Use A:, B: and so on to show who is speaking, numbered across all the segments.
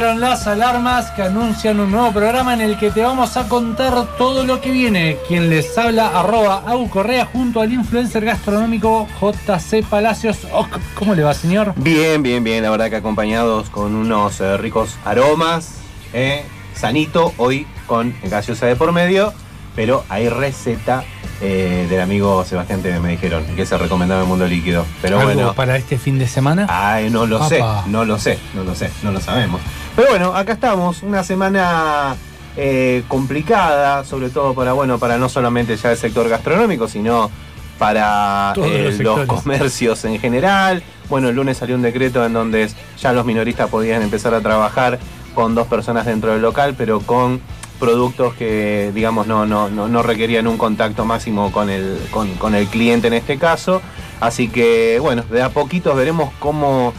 A: Las alarmas que anuncian un nuevo programa en el que te vamos a contar todo lo que viene. Quien les habla, arroba Agu Correa, junto al influencer gastronómico JC Palacios. Oh, ¿Cómo le va, señor?
B: Bien, bien, bien. La verdad que acompañados con unos eh, ricos aromas. eh, sanito, hoy con gaseosa de por medio. Pero hay receta eh, del amigo Sebastián me dijeron, que se recomendaba en Mundo Líquido. Pero
A: ¿Algo
B: bueno.
A: para este fin de semana?
B: Ay, no lo sé, no lo sé, no lo sé, no lo sabemos. Pero bueno, acá estamos, una semana eh, complicada, sobre todo para, bueno, para no solamente ya el sector gastronómico, sino para eh,
A: los
B: los, comercios en general. Bueno, el lunes salió un decreto en donde ya los minoristas podían empezar a trabajar con dos personas dentro del local, pero con productos que, digamos, no, no, no, requerían un contacto máximo con el, con, con el cliente en este caso. Así que, bueno, de a poquitos veremos cómo,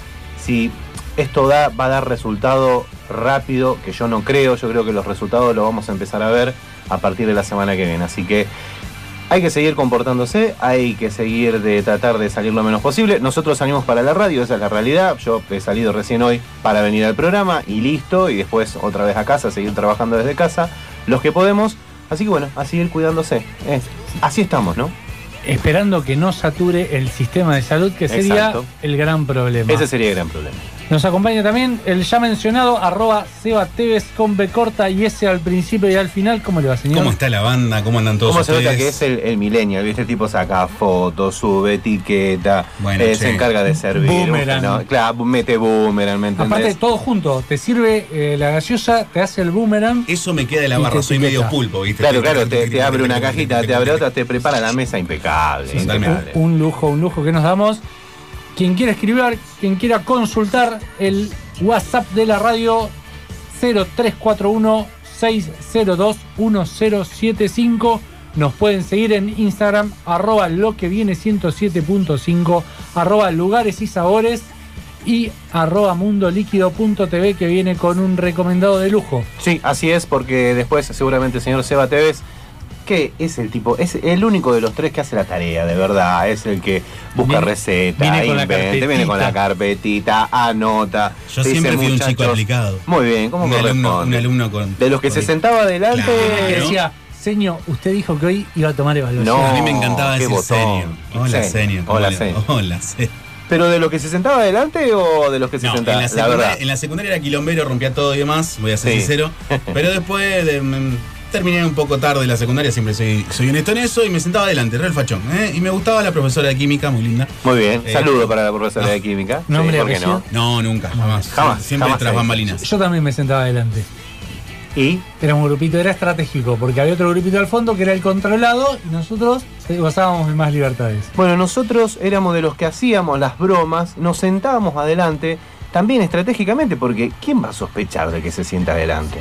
B: si esto da, va a dar resultado rápido, que yo no creo, yo creo que los resultados los vamos a empezar a ver a partir de la semana que viene. Así que hay que seguir comportándose, hay que seguir de tratar de salir lo menos posible. Nosotros salimos para la radio, esa es la realidad. Yo he salido recién hoy para venir al programa y listo, y después otra vez a casa, seguir trabajando desde casa, los que podemos. Así que bueno, a seguir cuidándose. Eh, así estamos, ¿no?
A: Esperando que no sature el sistema de salud, que sería
B: Exacto.
A: el gran problema.
B: Ese sería el gran problema.
A: Nos acompaña también el ya mencionado arroba Seba Tevez con B corta y ese al principio y al final. ¿Cómo le va, señor?
C: ¿Cómo está la banda? ¿Cómo andan todos
B: ¿Cómo se nota que es el, el millennial? ¿viste? Este tipo saca fotos, sube etiqueta,
C: Bueno,
B: eh, se encarga de servir.
A: Boomerang.
B: ¿no? Claro, mete boomerang, ¿me entendés?
A: Aparte, todo junto. Te sirve eh, la gaseosa, te hace el boomerang.
C: Eso me queda de la
A: Y
C: barra, soy
A: etiqueta.
C: medio pulpo, ¿viste?
B: Claro, claro, te, te abre una cajita, te abre otra, te prepara la mesa impecable.
A: Un lujo, un lujo que nos damos. Quien quiera escribir, quien quiera consultar el WhatsApp de la radio 0341 602 1075. Nos pueden seguir en Instagram, arroba lo que viene 107.5, arroba lugares y sabores y arroba mundolíquido.tv que viene con un recomendado de lujo.
B: Sí, así es, porque después seguramente el señor Seba Tevez, que es el tipo, es el único de los tres que hace la tarea, de verdad, es el que busca
A: Viene-
B: recetas,
A: viene con la
B: inventa, viene con la
A: carpetita.
B: anota.
C: Yo siempre fui un chico aplicado.
B: Muy bien, ¿cómo
C: Un alumno, un alumno con.
B: De los que se sentaba adelante.
C: Claro.
A: Que decía, señor, usted dijo que hoy iba a tomar evaluación.
B: No.
C: A mí me encantaba decir
B: botón.
C: señor. Hola,
B: Sí.
C: señor.
B: Hola,
C: ¿cómo le-
B: señor.
C: Hola, señor.
B: ¿Pero de los que se sentaba adelante o de los que se
C: No, en
B: sentaba?
C: la,
B: La,
C: secundaria,
B: verdad.
C: en la secundaria era quilombero, rompía todo y demás, voy a ser
B: Sí.
C: sincero. Pero después de- mm, terminé un poco tarde la secundaria, siempre soy, soy honesto en eso, y me sentaba adelante, re el fachón. ¿eh? Y me gustaba la profesora de química, muy linda.
B: Muy bien,
C: Eh,
B: saludo para la profesora
C: no.
B: de química.
A: Nombre,
B: ¿por qué no?
C: No, nunca, jamás.
B: Jamás,
C: Siempre
B: jamás
C: tras bambalinas.
A: Yo también me sentaba adelante.
B: Y
A: Era un grupito, era estratégico, porque había otro grupito al fondo que era el controlado y nosotros eh, gozábamos de más libertades.
B: Bueno, nosotros éramos de los que hacíamos las bromas, nos sentábamos adelante, también estratégicamente, porque ¿quién va a sospechar de que se sienta adelante?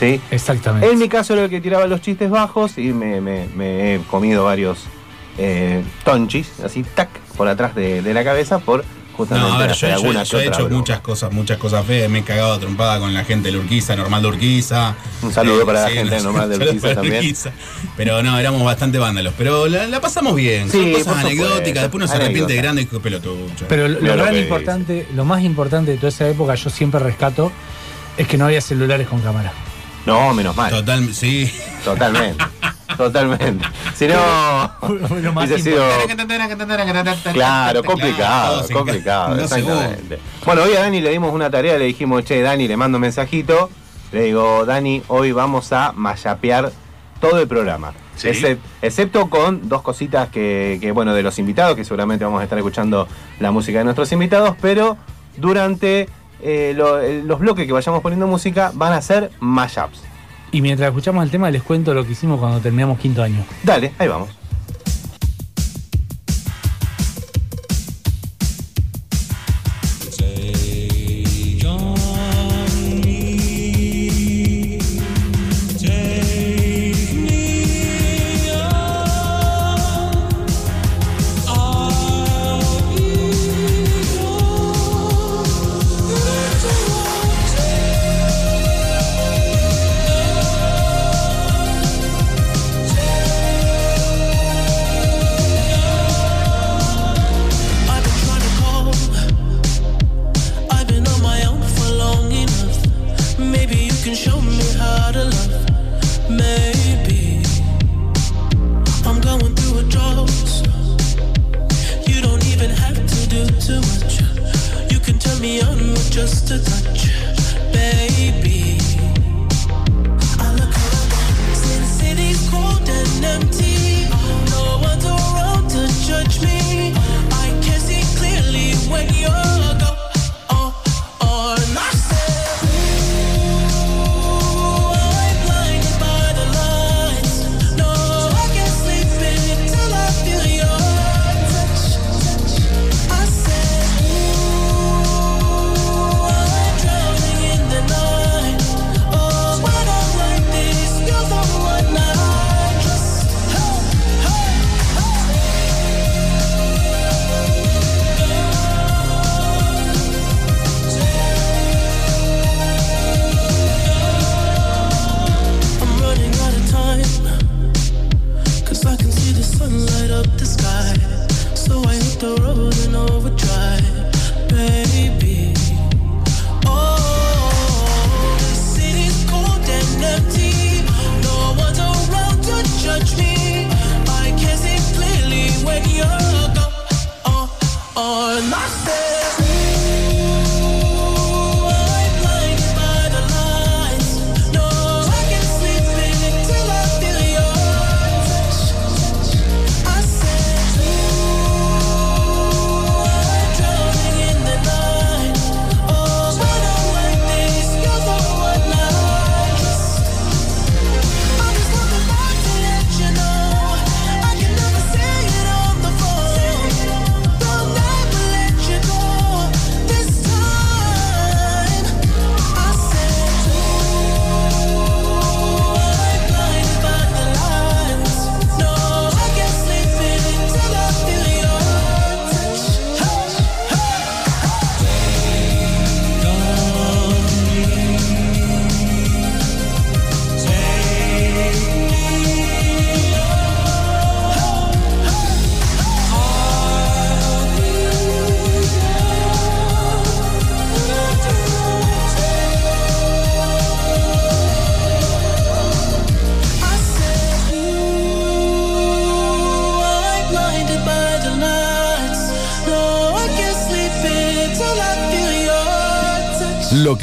B: ¿Sí?
A: Exactamente.
B: En mi caso era el que tiraba los chistes bajos y me, me- me he comido varios eh, tonchis, así, tac, por atrás de, de la cabeza, por justamente
C: No, a ver, yo, yo- yo he hecho
B: broma.
C: muchas cosas, muchas cosas feas. Me he cagado a trompada con la gente de Urquiza, normal de Urquiza.
B: Un saludo para la gente normal de Urquiza también.
C: Urquiza. Pero no, éramos bastante vándalos. Pero la, la pasamos bien.
B: Sí,
C: Son cosas anecdóticas. Después uno se arrepiente de grande y pelotudo.
A: Pero lo, lo
B: lo
A: gran
B: que
A: importante, lo más importante de toda esa época, yo siempre rescato, es que no había celulares con cámara.
D: No, menos mal.
C: Total, sí.
D: Totalmente. Totalmente. Si no, hubiese sido Claro, complicado, complicado,
C: ca- no
D: exactamente. Bueno, hoy a Dani le dimos una tarea, le dijimos, che, Dani, le mando un mensajito. Le digo, Dani, hoy vamos a mayapear todo el programa.
C: Sí.
D: Excep- excepto con dos cositas que, que, bueno, de los invitados, que seguramente vamos a estar escuchando la música de nuestros invitados, pero durante eh, lo- eh, los bloques que vayamos poniendo música van a ser mashups.
A: Y mientras escuchamos el tema, les cuento lo que hicimos cuando terminamos quinto año.
D: Dale, ahí vamos.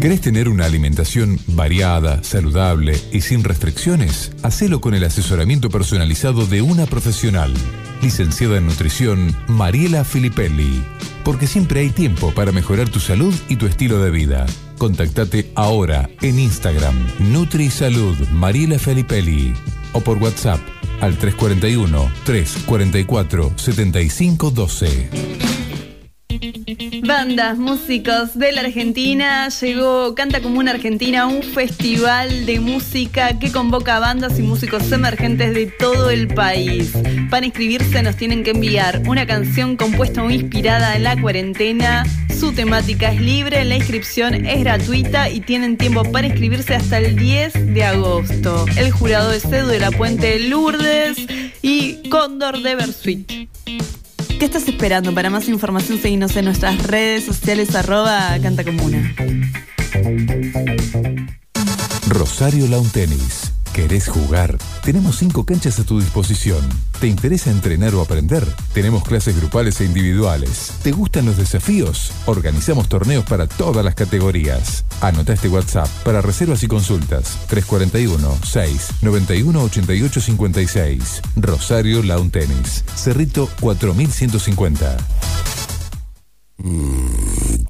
E: ¿Querés tener una alimentación variada, saludable y sin restricciones? Hacelo con el asesoramiento personalizado de una profesional. Licenciada en nutrición, Mariela Filipelli. Porque siempre hay tiempo para mejorar tu salud y tu estilo de vida. Contactate ahora en Instagram, NutriSalud Mariela Filipelli. O por WhatsApp al 341 344 7512.
F: Bandas, músicos de la Argentina, llegó Canta Común Argentina, un festival de música que convoca a bandas y músicos emergentes de todo el país. Para inscribirse nos tienen que enviar una canción compuesta o inspirada en la cuarentena. Su temática es libre, la inscripción es gratuita y tienen tiempo para inscribirse hasta el 10 de agosto. El jurado es Edu de la Puente Lourdes y Cóndor de Bersuit. ¿Qué estás esperando? Para más información, seguinos en nuestras redes sociales arroba Canta Comuna.
E: Rosario Lawn Tennis. ¿Querés jugar? Tenemos cinco canchas a tu disposición. ¿Te interesa entrenar o aprender? Tenemos clases grupales e individuales. ¿Te gustan los desafíos? Organizamos torneos para todas las categorías. Anota este WhatsApp para reservas y consultas. 341 6 91 88 56. Rosario Lawn Tennis. Cerrito 4150.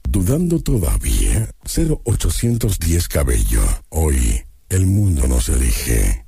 G: ¿Dudando todavía? 0810 Cabello. Hoy, el mundo nos elige.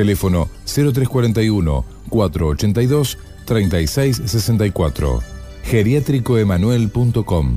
E: Teléfono 0341 482 3664. Geriátricoemanuel.com.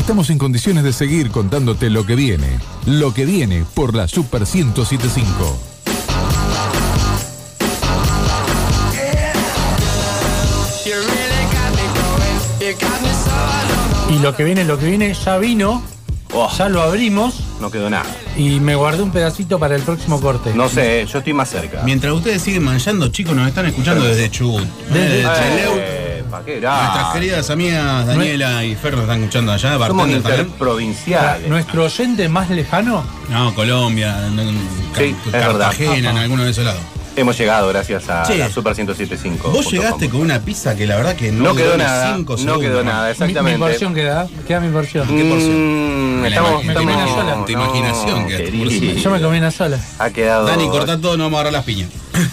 E: Estamos en condiciones de seguir contándote lo que viene. Lo que viene por la Super 1075.
A: Y lo que viene, lo que viene, ya vino,
B: Oh,
A: ya lo abrimos
B: no quedó nada.
A: y me guardé un pedacito para el próximo corte.
B: No sé, yo estoy más cerca.
C: Mientras ustedes siguen manchando, chicos, nos están escuchando desde Chubut.
A: Desde
C: Eh.
B: Eh, qué
C: Nuestras queridas amigas Daniela y Fer nos están escuchando allá,
B: Somos interprovinciales.
A: Nuestro oyente más lejano,
C: No, Colombia, en- en Ca-
B: Sí, es verdad.
C: Cartagena, en alguno de esos lados.
B: Hemos llegado gracias a
C: Che,
B: la Super 1075.
C: Vos llegaste con una pizza que la verdad que no,
B: No quedó nada.
C: cinco
B: No quedó
C: ¿no?
B: nada,
A: mi, mi
B: exactamente.
A: porción queda, queda mi porción.
C: ¿Qué porción?
B: Mm, estamos,
A: me
B: estamos-
A: sola.
C: Tu imaginación.
A: Yo me comí una sola.
B: Ha quedado,
C: Dani, cortá todo, no vamos a agarrar las piñas.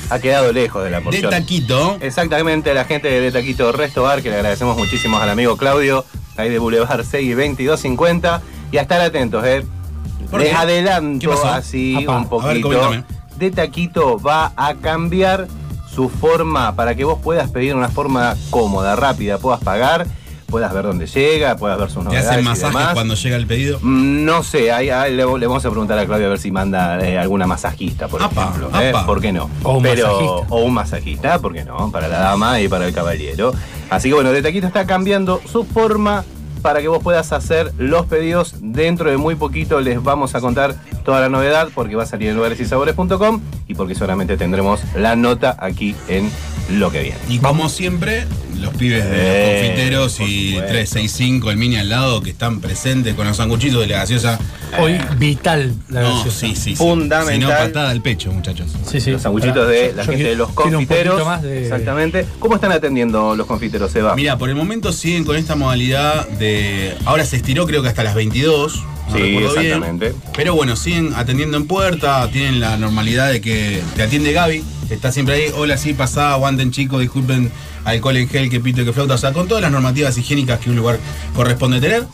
B: ha quedado lejos de la
C: De
B: porción.
C: taquito.
B: Exactamente, la gente de Taquito Resto Bar, que le agradecemos muchísimo al amigo Claudio, ahí de Boulevard 6 y 2250. Y a estar atentos, ¿eh?
C: ¿Por
B: Les adelanto así
A: Apá.
B: un
C: A ver,
B: poquito.
C: coméntame.
B: De Taquito va a cambiar su forma para que vos puedas pedir una forma cómoda, rápida, puedas pagar, puedas ver dónde llega, puedas ver sus
C: ¿Te
B: novedades.
C: hacen
B: y
C: masajes cuando llega el pedido?
B: Mm, No sé, ahí, ahí le, le vamos a preguntar a Claudio a ver si manda eh, alguna masajista, por
C: Apa,
B: ejemplo. ¿eh? ¿Por qué no?
A: O un masajista.
B: O un masajista, ¿por qué no? Para la dama y para el caballero. Así que bueno, de Taquito está cambiando su forma para que vos puedas hacer los pedidos. Dentro de muy poquito les vamos a contar toda la novedad porque va a salir en lugaresysabores.com y porque solamente tendremos la nota aquí en lo que viene.
C: Y como siempre, los pibes de
B: Eh,
C: los confiteros y
B: supuesto.
C: 365, el mini al lado, que están presentes con los sanguchitos de la gaseosa.
A: Hoy vital la
C: No,
A: gaseosa.
C: sí, sí, sí.
B: Fundamental.
C: Si no, patada al pecho, muchachos.
A: Sí, sí.
B: Los sanguchitos de la
A: yo
B: gente
A: quiero-
B: de los confiteros.
A: más de-
B: Exactamente. ¿Cómo están atendiendo los confiteros, Seba?
C: Mira, por el momento siguen con esta modalidad de. Ahora se estiró, creo que hasta las 22. No
B: Sí,
C: bien.
B: exactamente.
C: Pero bueno, siguen atendiendo en puerta, tienen la normalidad de que te atiende Gaby, está siempre ahí. Hola, sí, pasá, aguanten chicos, disculpen alcohol en gel, que pito y que flauta. O sea, con todas las normativas higiénicas que un lugar corresponde tener.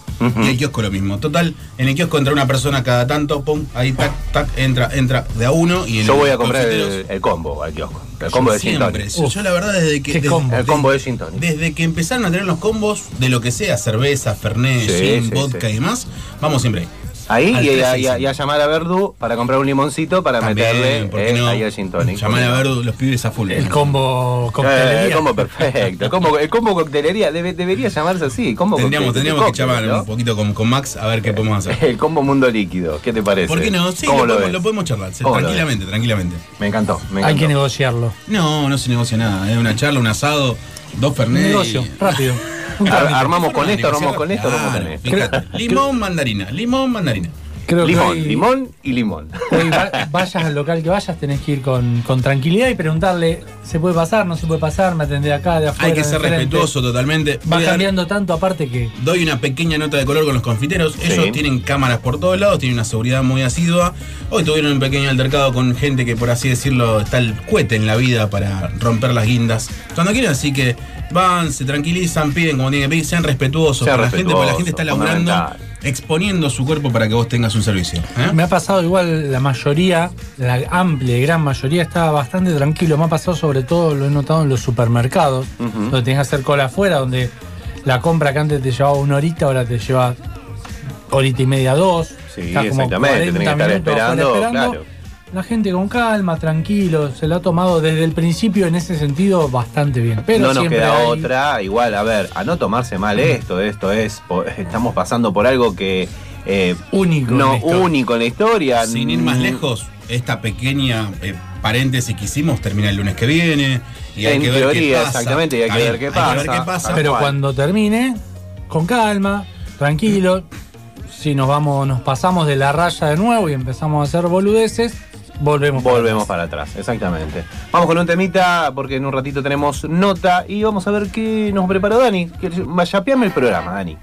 C: Y el kiosco lo mismo. Total, en el kiosco entra una persona cada tanto, pum, ahí tac, tac, entra, entra de a uno. Y en
B: Yo voy a comprar el, combo al kiosco. El
C: yo
B: combo de gin
C: siempre, yo, yo la verdad desde que
A: ¿Qué
C: desde-
A: combo?
B: El combo de gin tonic.
C: desde que empezaron a tener los combos de lo que sea, cerveza, fernet,
B: Sí,
C: gin,
B: sí,
C: vodka
B: sí.
C: y demás, vamos siempre ahí.
H: Ahí y, a,
C: 365.
H: y a- y a llamar a Verdú para comprar un limoncito para
C: También,
H: meterle
C: ¿por qué
H: eh,
C: no?
H: ahí al gin tonic.
C: Llamar a ver los pibes a full.
A: El combo
H: Eh,
A: coctelería.
H: el combo perfecto. El combo, el combo coctelería debe- debería llamarse así. Combo
C: Tendríamos, tendríamos que
H: ¿no?
C: un poquito con, con Max a ver qué podemos hacer.
H: El combo mundo líquido. ¿Qué te parece?
C: ¿Por qué no? Sí,
H: ¿Cómo
C: lo,
H: lo
C: podemos, lo podemos charlar, sí,
H: ¿Cómo lo
C: tranquilamente, tranquilamente.
H: Me encantó. Me
A: Hay
H: encantó.
A: que negociarlo.
C: No, no se negocia nada. Es una charla, un asado, dos fernet.
A: Negocio,
C: y-
A: rápido. Un
H: Ar-
A: trámite.
H: armamos con esto, armamos con esto, armamos con esto.
C: Limón, mandarina. Limón, mandarina.
A: Creo que
H: Limón,
A: hoy-
H: limón y limón.
A: hoy va- vayas al local que vayas, tenés que ir con, con tranquilidad y preguntarle, ¿se puede pasar? ¿No se puede pasar? ¿Me atendé acá, de afuera?
C: Hay que ser
A: enfrente?".
C: respetuoso totalmente.
A: Va
C: Voy a dar-
A: cambiando tanto aparte que
C: Doy una pequeña nota de color con los confiteros. Ellos
H: Sí.
C: tienen cámaras por todos lados, tienen una seguridad muy asidua. Hoy tuvieron un pequeño altercado con gente que, por así decirlo, está el cohete en la vida para romper las guindas. Cuando quieren, así que van, se tranquilizan, piden como tienen que pedir, sean respetuosos
H: Sean
C: con la gente, porque la gente está laburando, exponiendo su cuerpo para que vos tengas un servicio. ¿eh?
A: me ha pasado igual la mayoría, la amplia y gran mayoría estaba bastante tranquilo. Me ha pasado sobre todo, lo he notado en los supermercados,
H: Ujú.
A: donde tenés que hacer cola afuera, donde la compra que antes te llevaba una horita, ahora te lleva horita y media, dos.
H: Sí,
A: Estás como
H: exactamente,
A: 40
H: tenés que estar esperando, claro.
A: La gente con calma, tranquilo, se lo ha tomado desde el principio en ese sentido bastante bien. Pero
H: no nos
A: siempre
H: queda
A: hay-
H: otra. Igual, a ver, a no tomarse mal esto. Esto es. Estamos pasando por algo que. eh,
A: Único
H: No, único en la historia.
C: Sin ir más lejos, esta pequeña eh, paréntesis que hicimos termina el lunes que viene. Y hay
H: En
C: que ver
H: teoría,
C: qué pasa.
H: exactamente, y hay que ver qué
C: Hay que ver
H: pasa.
C: qué pasa.
A: Pero cuando termine, con calma, tranquilo, si nos vamos, nos pasamos de la raya de nuevo y empezamos a hacer boludeces, volvemos. para
H: Volvemos
A: atrás.
H: para atrás, exactamente. Vamos con un temita porque en un ratito tenemos nota y vamos a ver qué nos preparó Dani. Que Yapeame el programa, Dani.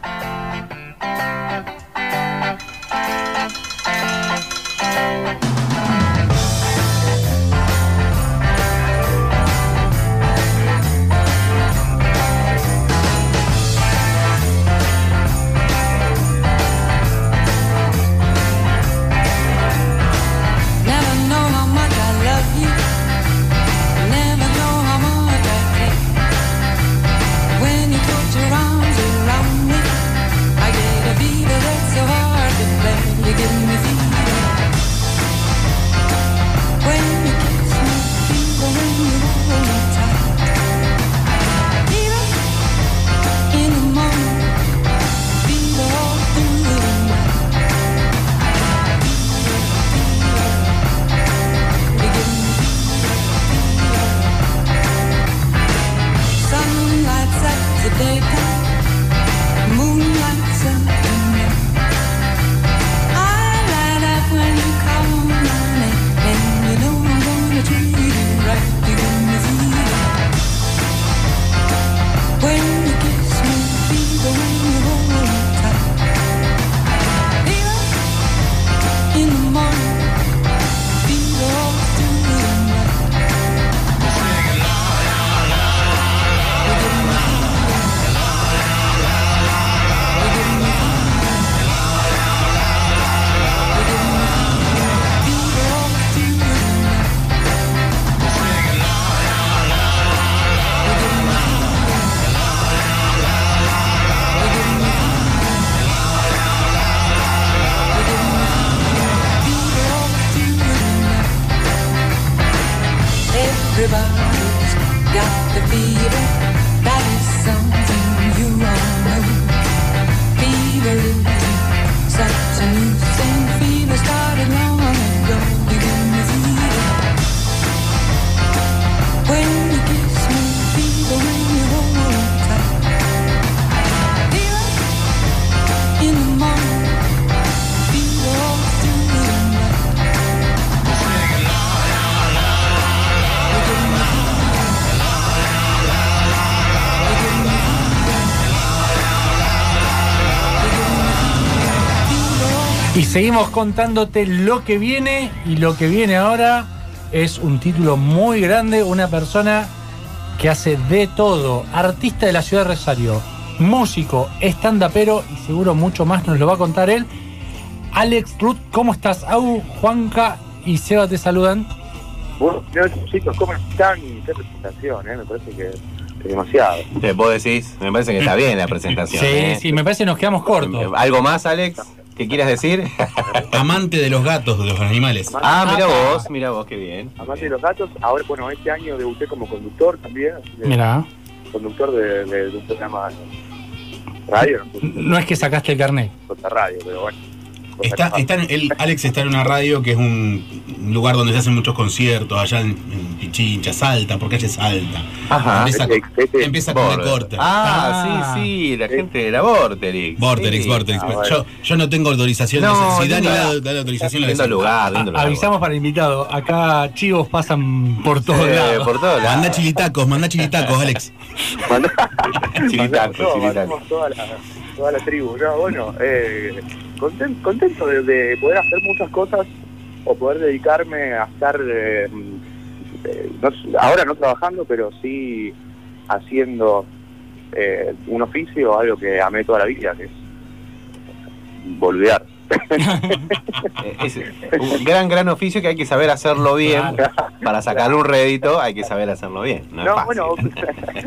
A: Seguimos contándote lo que viene y lo que viene ahora es un título muy grande, una persona que hace de todo, artista de la ciudad de Rosario, músico, stand-upero y seguro mucho más nos lo va a contar él. Alex Ruth, ¿cómo estás? Au, Juanca y Seba te saludan.
I: Bueno, chicos, ¿cómo están? Qué presentación, ¿eh? Me parece que es demasiado.
H: Eh, Vos decís, me parece que está bien la presentación.
A: Sí,
H: ¿eh?
A: sí, me parece que nos quedamos cortos.
H: ¿Algo más, Alex?
B: ¿Qué quieras decir?
C: Amante de los gatos, de los animales.
B: Ah, mira vos, mira vos, qué bien.
I: Amante de los gatos, ahora, bueno, este año debuté como conductor también.
A: Mira,
I: Conductor de, de- de un programa radio, no
A: es que sacaste el carnet.
I: radio, pero bueno.
C: Está, está en- él- Alex está en una radio que es un lugar donde se hacen muchos conciertos, allá en, en Pichincha, Salta, porque ella es Salta.
B: Ajá.
C: Empieza,
I: Este- este-
C: empieza con el
B: Border.
C: corte.
B: Ah, sí, sí, la gente de la Vorterix.
C: Vorterix,
B: Sí.
C: Vorterix.
I: Ah,
C: Yo, yo no tengo autorización.
B: No,
C: si da, da la autorización, la
B: Lindo
C: saco.
B: lugar, lindo lugar.
A: Avisamos para el invitado. Acá chivos pasan por todos
B: Eh,
A: lados.
B: por todos lados.
C: Manda chilitacos, manda chilitacos, Alex.
I: Mandá-
B: Chilitaco,
I: mandá-
B: chilitaco.
I: mandamos toda la, toda la tribu. No, bueno, eh, conten- contento de, de poder hacer muchas cosas o poder dedicarme a estar, eh, eh, ahora no trabajando, pero sí haciendo eh, un oficio, algo que amé toda la vida, que es boludear.
B: Es un gran, gran oficio que hay que saber hacerlo bien. Para sacar un rédito hay que saber hacerlo bien. No,
I: No,
B: es fácil.
I: bueno,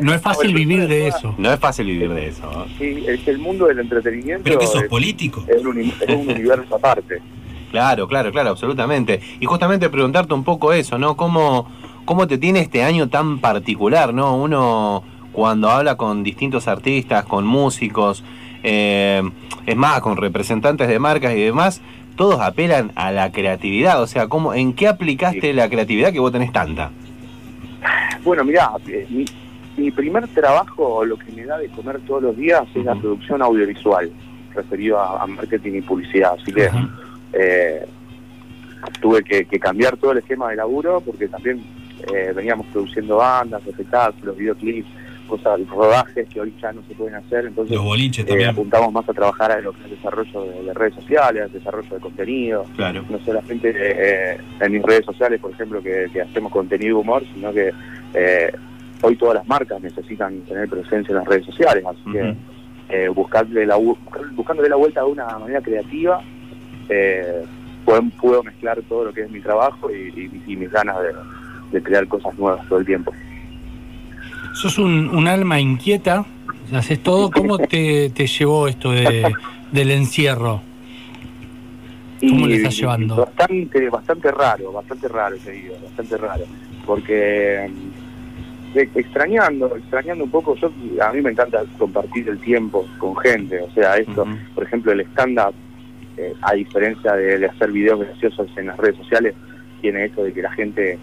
A: No es fácil vivir de eso.
B: No es fácil vivir de eso.
I: sí, es que el mundo del entretenimiento
C: Pero que sos
I: es,
C: político.
I: es un, es un universo aparte.
B: Claro, claro, claro, absolutamente. Y justamente preguntarte un poco eso, ¿no? ¿Cómo, cómo te tiene este año tan particular, ¿no? Uno cuando habla con distintos artistas, con músicos, eh, es más, con representantes de marcas y demás, todos apelan a la creatividad. O sea, ¿cómo, ¿en qué aplicaste la creatividad que vos tenés tanta?
I: Bueno, mirá, eh, mi, mi primer trabajo, lo que me da de comer todos los días, es la producción audiovisual, referido a, a marketing y publicidad. Así que eh, tuve que, que cambiar todo el esquema de laburo porque también eh, veníamos produciendo bandas, espectáculos, videoclips, cosas, rodajes que hoy ya no se pueden hacer. Entonces
C: Los boliches
I: eh,
C: también.
I: apuntamos más a trabajar a lo que es el desarrollo de, de redes sociales, desarrollo de contenido,
C: Claro.
I: no solamente eh, en mis redes sociales, por ejemplo, que, que hacemos contenido de humor, sino que eh, hoy todas las marcas necesitan tener presencia en las redes sociales, así que
B: Ujú.
I: eh, buscarle la, buscándole la vuelta de una manera creativa, eh, puedo, puedo mezclar todo lo que es mi trabajo y, y- y mis ganas de, de crear cosas nuevas todo el tiempo.
A: Sos un, un alma inquieta, haces todo. ¿Cómo te, te llevó esto de, del encierro? ¿Cómo le estás llevando?
I: Bastante, bastante raro, bastante raro, te digo, bastante raro. Porque mm, e- extrañando, extrañando un poco, yo a mí me encanta compartir el tiempo con gente, o sea, esto, por ejemplo, el stand-up, eh, a diferencia de, de hacer videos graciosos en las redes sociales, tiene eso de que la gente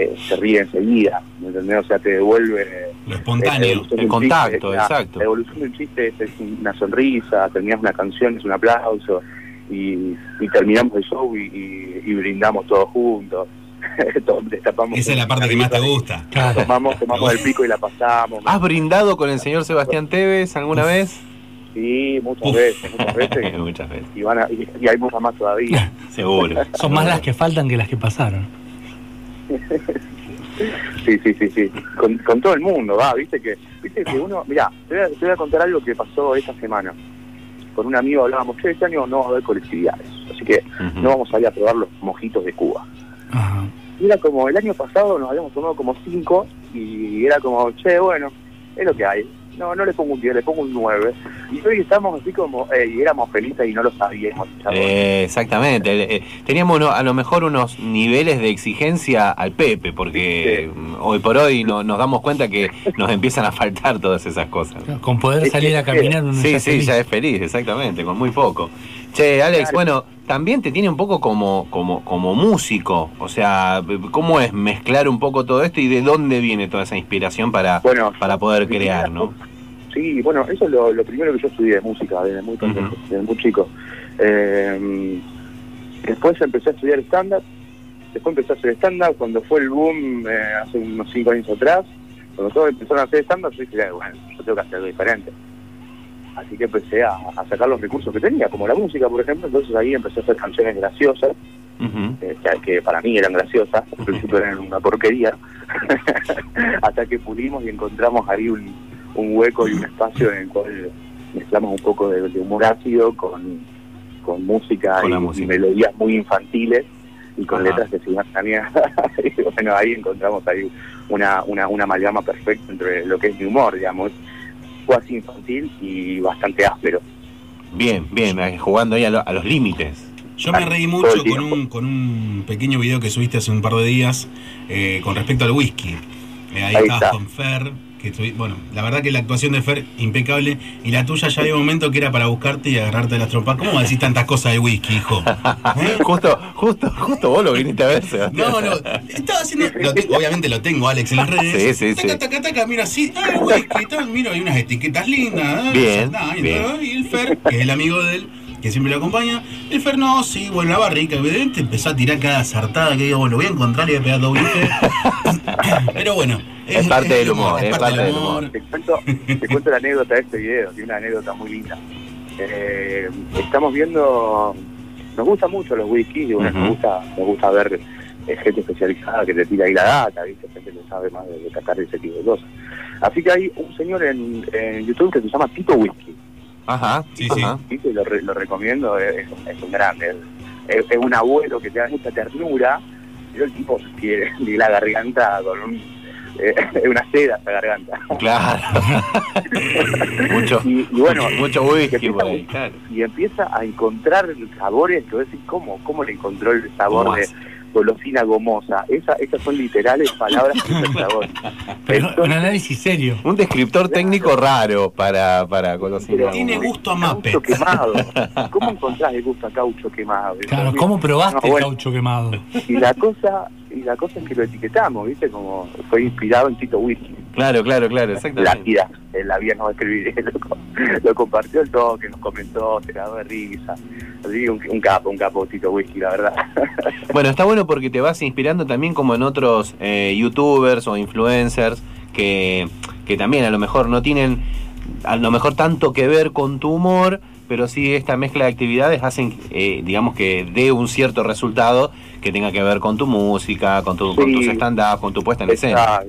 I: eh, se ríe enseguida, ¿me entendés? O sea, te devuelve...
C: Lo
I: eh,
C: espontáneo.
I: evolución
B: el contacto,
I: chiste,
B: exacto.
I: La evolución de un chiste es, es una sonrisa, terminas una canción, es un aplauso, y, y terminamos el show y, y- y brindamos todos juntos. Destapamos
C: Esa es la parte que más te gusta.
A: Claro.
I: Tomamos, tomamos el pico y la pasamos.
B: ¿Has brindado con el señor Sebastián Tevez alguna vez?
I: Sí, muchas
C: Uf.
I: veces, muchas veces.
B: Muchas veces.
I: Y, van a- y- y hay muchas más todavía.
B: Seguro.
A: Son más las que faltan que las que pasaron.
I: Sí, sí, sí, sí. Con, con todo el mundo, va, viste que, viste que uno, mirá, te voy, a, te voy a contar algo que pasó esta semana. Con un amigo hablábamos, che, este año no va a haber colectividades, así que no vamos a ir a probar los mojitos de Cuba. Y era como, el año pasado nos habíamos tomado como cinco y era como, che, bueno, es lo que hay. No, no le pongo un 10, le pongo un 9. Y hoy estamos así como, eh, y éramos felices y no lo sabíamos.
B: Eh, exactamente. Eh, Teníamos a lo mejor unos niveles de exigencia al Pepe, porque hoy por hoy no, nos damos cuenta que nos empiezan a faltar todas esas cosas.
A: Con poder salir a caminar uno
B: Sí,
A: ya
B: sí,
A: feliz.
B: ya es feliz, exactamente, con muy poco. Che, Alex,
I: Claro.
B: bueno, también te tiene un poco como, como, como músico, o sea, ¿cómo es mezclar un poco todo esto y de dónde viene toda esa inspiración para,
I: Bueno,
B: para poder crear,
I: primera
B: no?
I: Sí, bueno, eso es lo, lo primero que yo estudié, música, desde muy, chico. Eh, después empecé a estudiar stand-up, después empecé a hacer stand-up, cuando fue el boom eh, hace unos cinco años atrás, cuando todos empezaron a hacer stand-up, yo dije, "Eh, bueno, yo tengo que hacer algo diferente. Así que empecé a, a sacar los recursos que tenía, como la música, por ejemplo, entonces ahí empecé a hacer canciones graciosas, eh, que, para mí eran graciosas, al principio eran una porquería, hasta que pudimos y encontramos ahí un, un hueco y un espacio en el cual mezclamos un poco de, de humor ácido con, con música,
B: Con
I: y,
B: música.
I: y melodías muy infantiles y con
B: Ajá.
I: letras que se iban también. y bueno, ahí encontramos ahí una, una, una amalgama perfecta entre lo que es mi humor, digamos, cuasi infantil y bastante áspero.
B: Bien, bien, jugando ahí a, lo- a los límites.
C: Yo me reí mucho con un, con un pequeño video que subiste hace un par de días eh, con respecto al whisky. Eh, ahí,
I: Ahí
C: estabas
I: está.
C: con Fer. Que estuvi- bueno, la verdad que la actuación de Fer impecable y la tuya ya había un momento que era para buscarte y agarrarte las trompas. ¿Cómo decís tantas cosas de whisky, hijo? ¿Eh?
B: Justo, justo, justo vos lo viniste a ver.
C: No, no, estaba haciendo. lo obviamente lo tengo, Alex, en las redes.
B: Sí, sí,
C: taca,
B: sí.
C: taca, taca, mira así, ah, whisky, tal, mira, hay unas etiquetas lindas.
B: Bien,
C: ah, y,
B: bien.
C: y el Fer, que es el amigo de él, que siempre lo acompaña, el Fer no, sí, bueno, la barrica, evidente, empezó a tirar cada sartada que digo, bueno, voy a encontrar y voy a pegar dos bife. Pero bueno,
B: Es parte del humor, es parte del humor.
I: Te cuento, te cuento la anécdota de este video, tiene una anécdota muy linda. Eh, estamos viendo, nos gustan mucho los whisky y bueno,
B: Ujú.
I: nos gusta, nos gusta ver eh, gente especializada que te tira ahí la data, ¿viste? gente que sabe más de, de catar ese tipo de cosas. Así que hay un señor en, en YouTube que se llama Tito Whisky.
B: Ajá,
C: Sí, sí.
B: ajá.
I: ¿viste? Lo, re- lo recomiendo, es, es un- grande. Es, es un abuelo que te da mucha ternura, pero el tipo tiene de la garganta con un, eh, una seda esa garganta.
B: Claro. mucho,
I: Y, y bueno,
B: mucho whisky
I: empieza,
B: por ahí, claro.
I: y empieza a encontrar sabores que vos decís, ¿cómo, ¿cómo le encontró el sabor
C: ¿Cómo
I: de
C: hace?
I: Golosina gomosa? Esa, esas son literales palabras sabor.
A: Pero un
I: Entonces,
A: análisis serio.
B: Un descriptor técnico raro para, para golosina.
I: Pero
C: Tiene gusto a Mape.
I: caucho quemado. ¿Cómo encontrás el gusto a caucho quemado?
A: Claro, ¿cómo probaste
I: No, bueno.
A: el caucho quemado?
I: Y la cosa y la cosa es que lo etiquetamos, ¿viste? Como fue inspirado en Tito Whisky.
B: Claro, claro, claro,
I: La
B: exactamente.
I: vida, en la vida no va a escribir, lo, co- lo compartió el toque, nos comentó, se cagó de risa. Así un, un capo, un capo Tito Whisky, la verdad.
B: Bueno, está bueno porque te vas inspirando también como en otros eh, youtubers o influencers que, que también a lo mejor no tienen a lo mejor tanto que ver con tu humor, pero sí esta mezcla de actividades hacen, eh, digamos que dé un cierto resultado que tenga que ver con tu música, con, tu, con tus stand-up, con tu puesta en escena.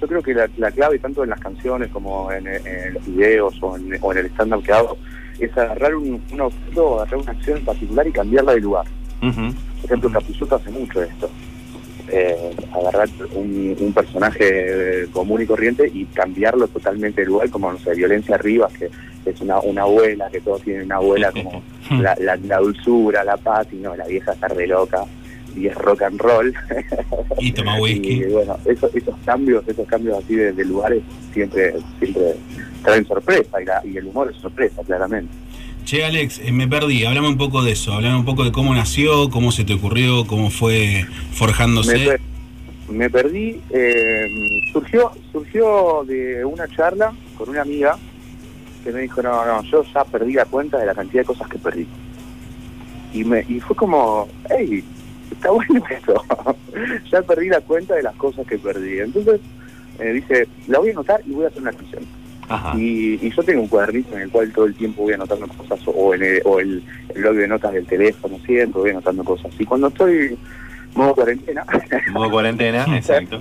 I: Yo creo que la, la clave, tanto en las canciones como en, en los videos o en, o en el stand-up que hago, es agarrar un, un objeto, agarrar una acción en particular y cambiarla de lugar. Por ejemplo, Capuzotto hace mucho esto. Eh, agarrar un, un personaje común y corriente y cambiarlo totalmente de lugar, como, no sé, Violencia Rivas, que es una, una abuela, que todos tienen una abuela como la, la, la dulzura, la paz, y no, la vieja está re loca y es rock and roll.
C: Y toma whisky.
I: Y bueno, eso- esos cambios, esos cambios así de, de lugares siempre, siempre traen sorpresa y, la- y el humor es sorpresa, claramente.
C: Che, Alex, eh, me perdí. Hablame un poco de eso. Hablame un poco de cómo nació, cómo se te ocurrió, cómo fue forjándose.
I: Me, per- me perdí, eh, surgió, surgió de una charla con una amiga que me dijo, no, no, yo ya perdí la cuenta de la cantidad de cosas que perdí. Y, me, y fue como, hey, está bueno esto, ya perdí la cuenta de las cosas que perdí. Entonces me dice, la voy a anotar y voy a hacer una canción. Y, y yo tengo un cuadernito en el cual todo el tiempo voy anotando cosas, o, en el, o el, el blog de notas del teléfono, siempre voy anotando cosas. Y cuando estoy modo cuarentena,
B: Modo cuarentena, exacto.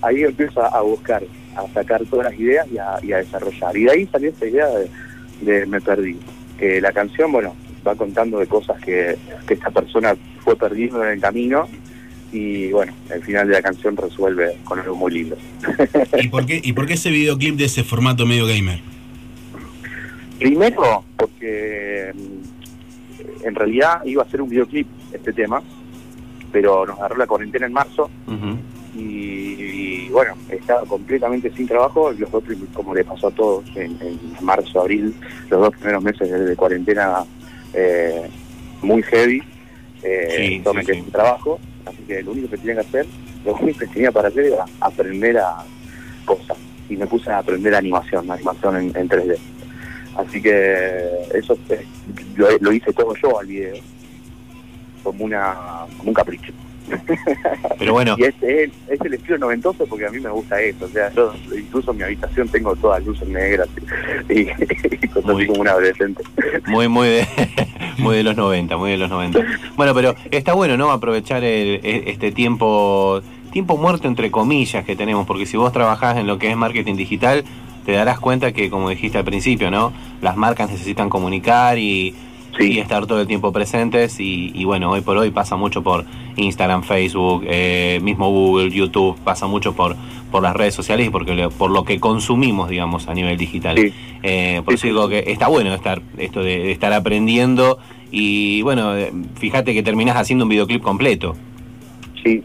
I: ahí empiezo a, a buscar, a sacar todas las ideas y a, y a desarrollar. Y de ahí salió esa idea de, de Me Perdí. Que la canción, bueno, va contando de cosas que, que esta persona fue perdiendo en el camino y bueno, el final de la canción resuelve con algo muy lindo.
C: ¿Y por, qué, ¿Y por qué ese videoclip de ese formato medio gamer?
I: Primero, porque mm, en realidad iba a ser un videoclip este tema, pero nos agarró la cuarentena en marzo y, y, bueno, estaba completamente sin trabajo. Los dos, como le pasó a todos en, en marzo, abril, los dos primeros meses de, de cuarentena eh, muy heavy, eh,
B: Sí, sí, sí.
I: trabajo, así que lo único que tenía que hacer, lo único que tenía para hacer era aprender a cosas. Y me puse a aprender animación, animación en, en 3D. Así que eso eh, lo, lo hice todo yo al video, como una como un capricho.
B: Pero bueno,
I: Y este es, es el estilo noventoso porque a mí me gusta eso. O sea, yo incluso en mi habitación tengo todas luces negras y, y cosas
B: Muy-
I: así como un adolescente.
B: Muy, muy de, muy de los 90, muy de los 90. Bueno, pero está bueno, ¿no? Aprovechar el- e- este tiempo, tiempo muerto entre comillas que tenemos, porque si vos trabajás en lo que es marketing digital, te darás cuenta que, como dijiste al principio, ¿no? Las marcas necesitan comunicar y, y estar todo el tiempo presentes y, y bueno, hoy por hoy pasa mucho por Instagram, Facebook, eh, mismo Google, YouTube, pasa mucho por, por las redes sociales y porque lo- por lo que consumimos, digamos, a nivel digital. Eh, por eso digo que está bueno estar esto de, de estar aprendiendo y bueno, eh, fíjate que terminás haciendo un videoclip completo.
I: Sí,